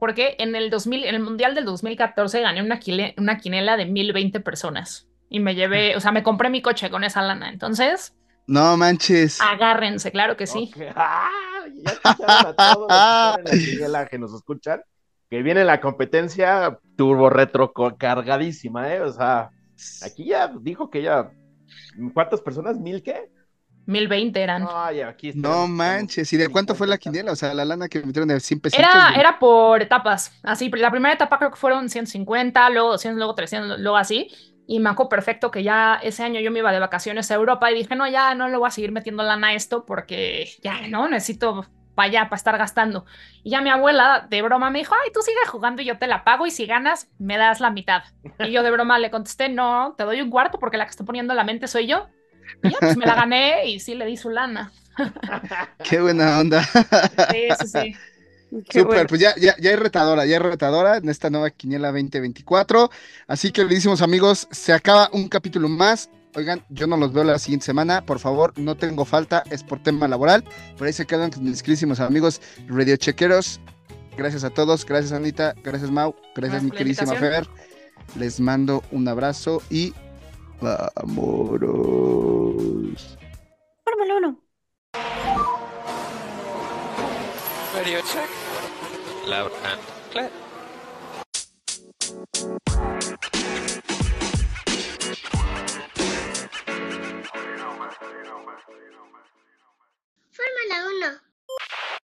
porque en el 2000, en el Mundial del 2014 gané una, quile- una quinela de 1020 personas y me llevé, o sea, me compré mi coche con esa lana. Entonces, No manches. agárrense, claro que sí. ¡Ah! Ya a todos los que están en la quiniela que nos escuchan, que viene la competencia turbo retro cargadísima, ¿eh? O sea, aquí ya dijo que ya. ¿Cuántas personas? ¿Mil qué? 1020 eran. Ay, aquí No manches. ¿Y de cuánto fue la 50 quiniela? O sea, la lana que metieron de 100 pesitos. Era, de- era por etapas, así, la primera etapa creo que fueron 150, luego 200, luego 300, luego así, y me acuerdo perfecto que ya ese año yo me iba de vacaciones a Europa y dije, no, ya no le voy a seguir metiendo lana a esto porque ya, no, necesito para allá, para estar gastando. Y ya mi abuela de broma me dijo, ay, tú sigue jugando y yo te la pago y si ganas, me das la mitad. Y yo de broma le contesté, no, te doy un cuarto porque la que está poniendo la mente soy yo. Y ya, pues me la gané y sí le di su lana. Qué buena onda. Sí, sí, sí. Súper, bueno. pues ya, ya, ya hay retadora, ya hay retadora en esta nueva quiniela 2024. Así que, queridísimos amigos, se acaba un capítulo más. Oigan, yo no los veo la siguiente semana. Por favor, no tengo falta, es por tema laboral. Por ahí se quedan mis queridísimos amigos Radio Chequeros. Gracias a todos, gracias Anita, gracias Mau, gracias mi queridísima Fer. Les mando un abrazo y vámonos. Fórmula 1. Radio check loud and clear. Fórmula 1.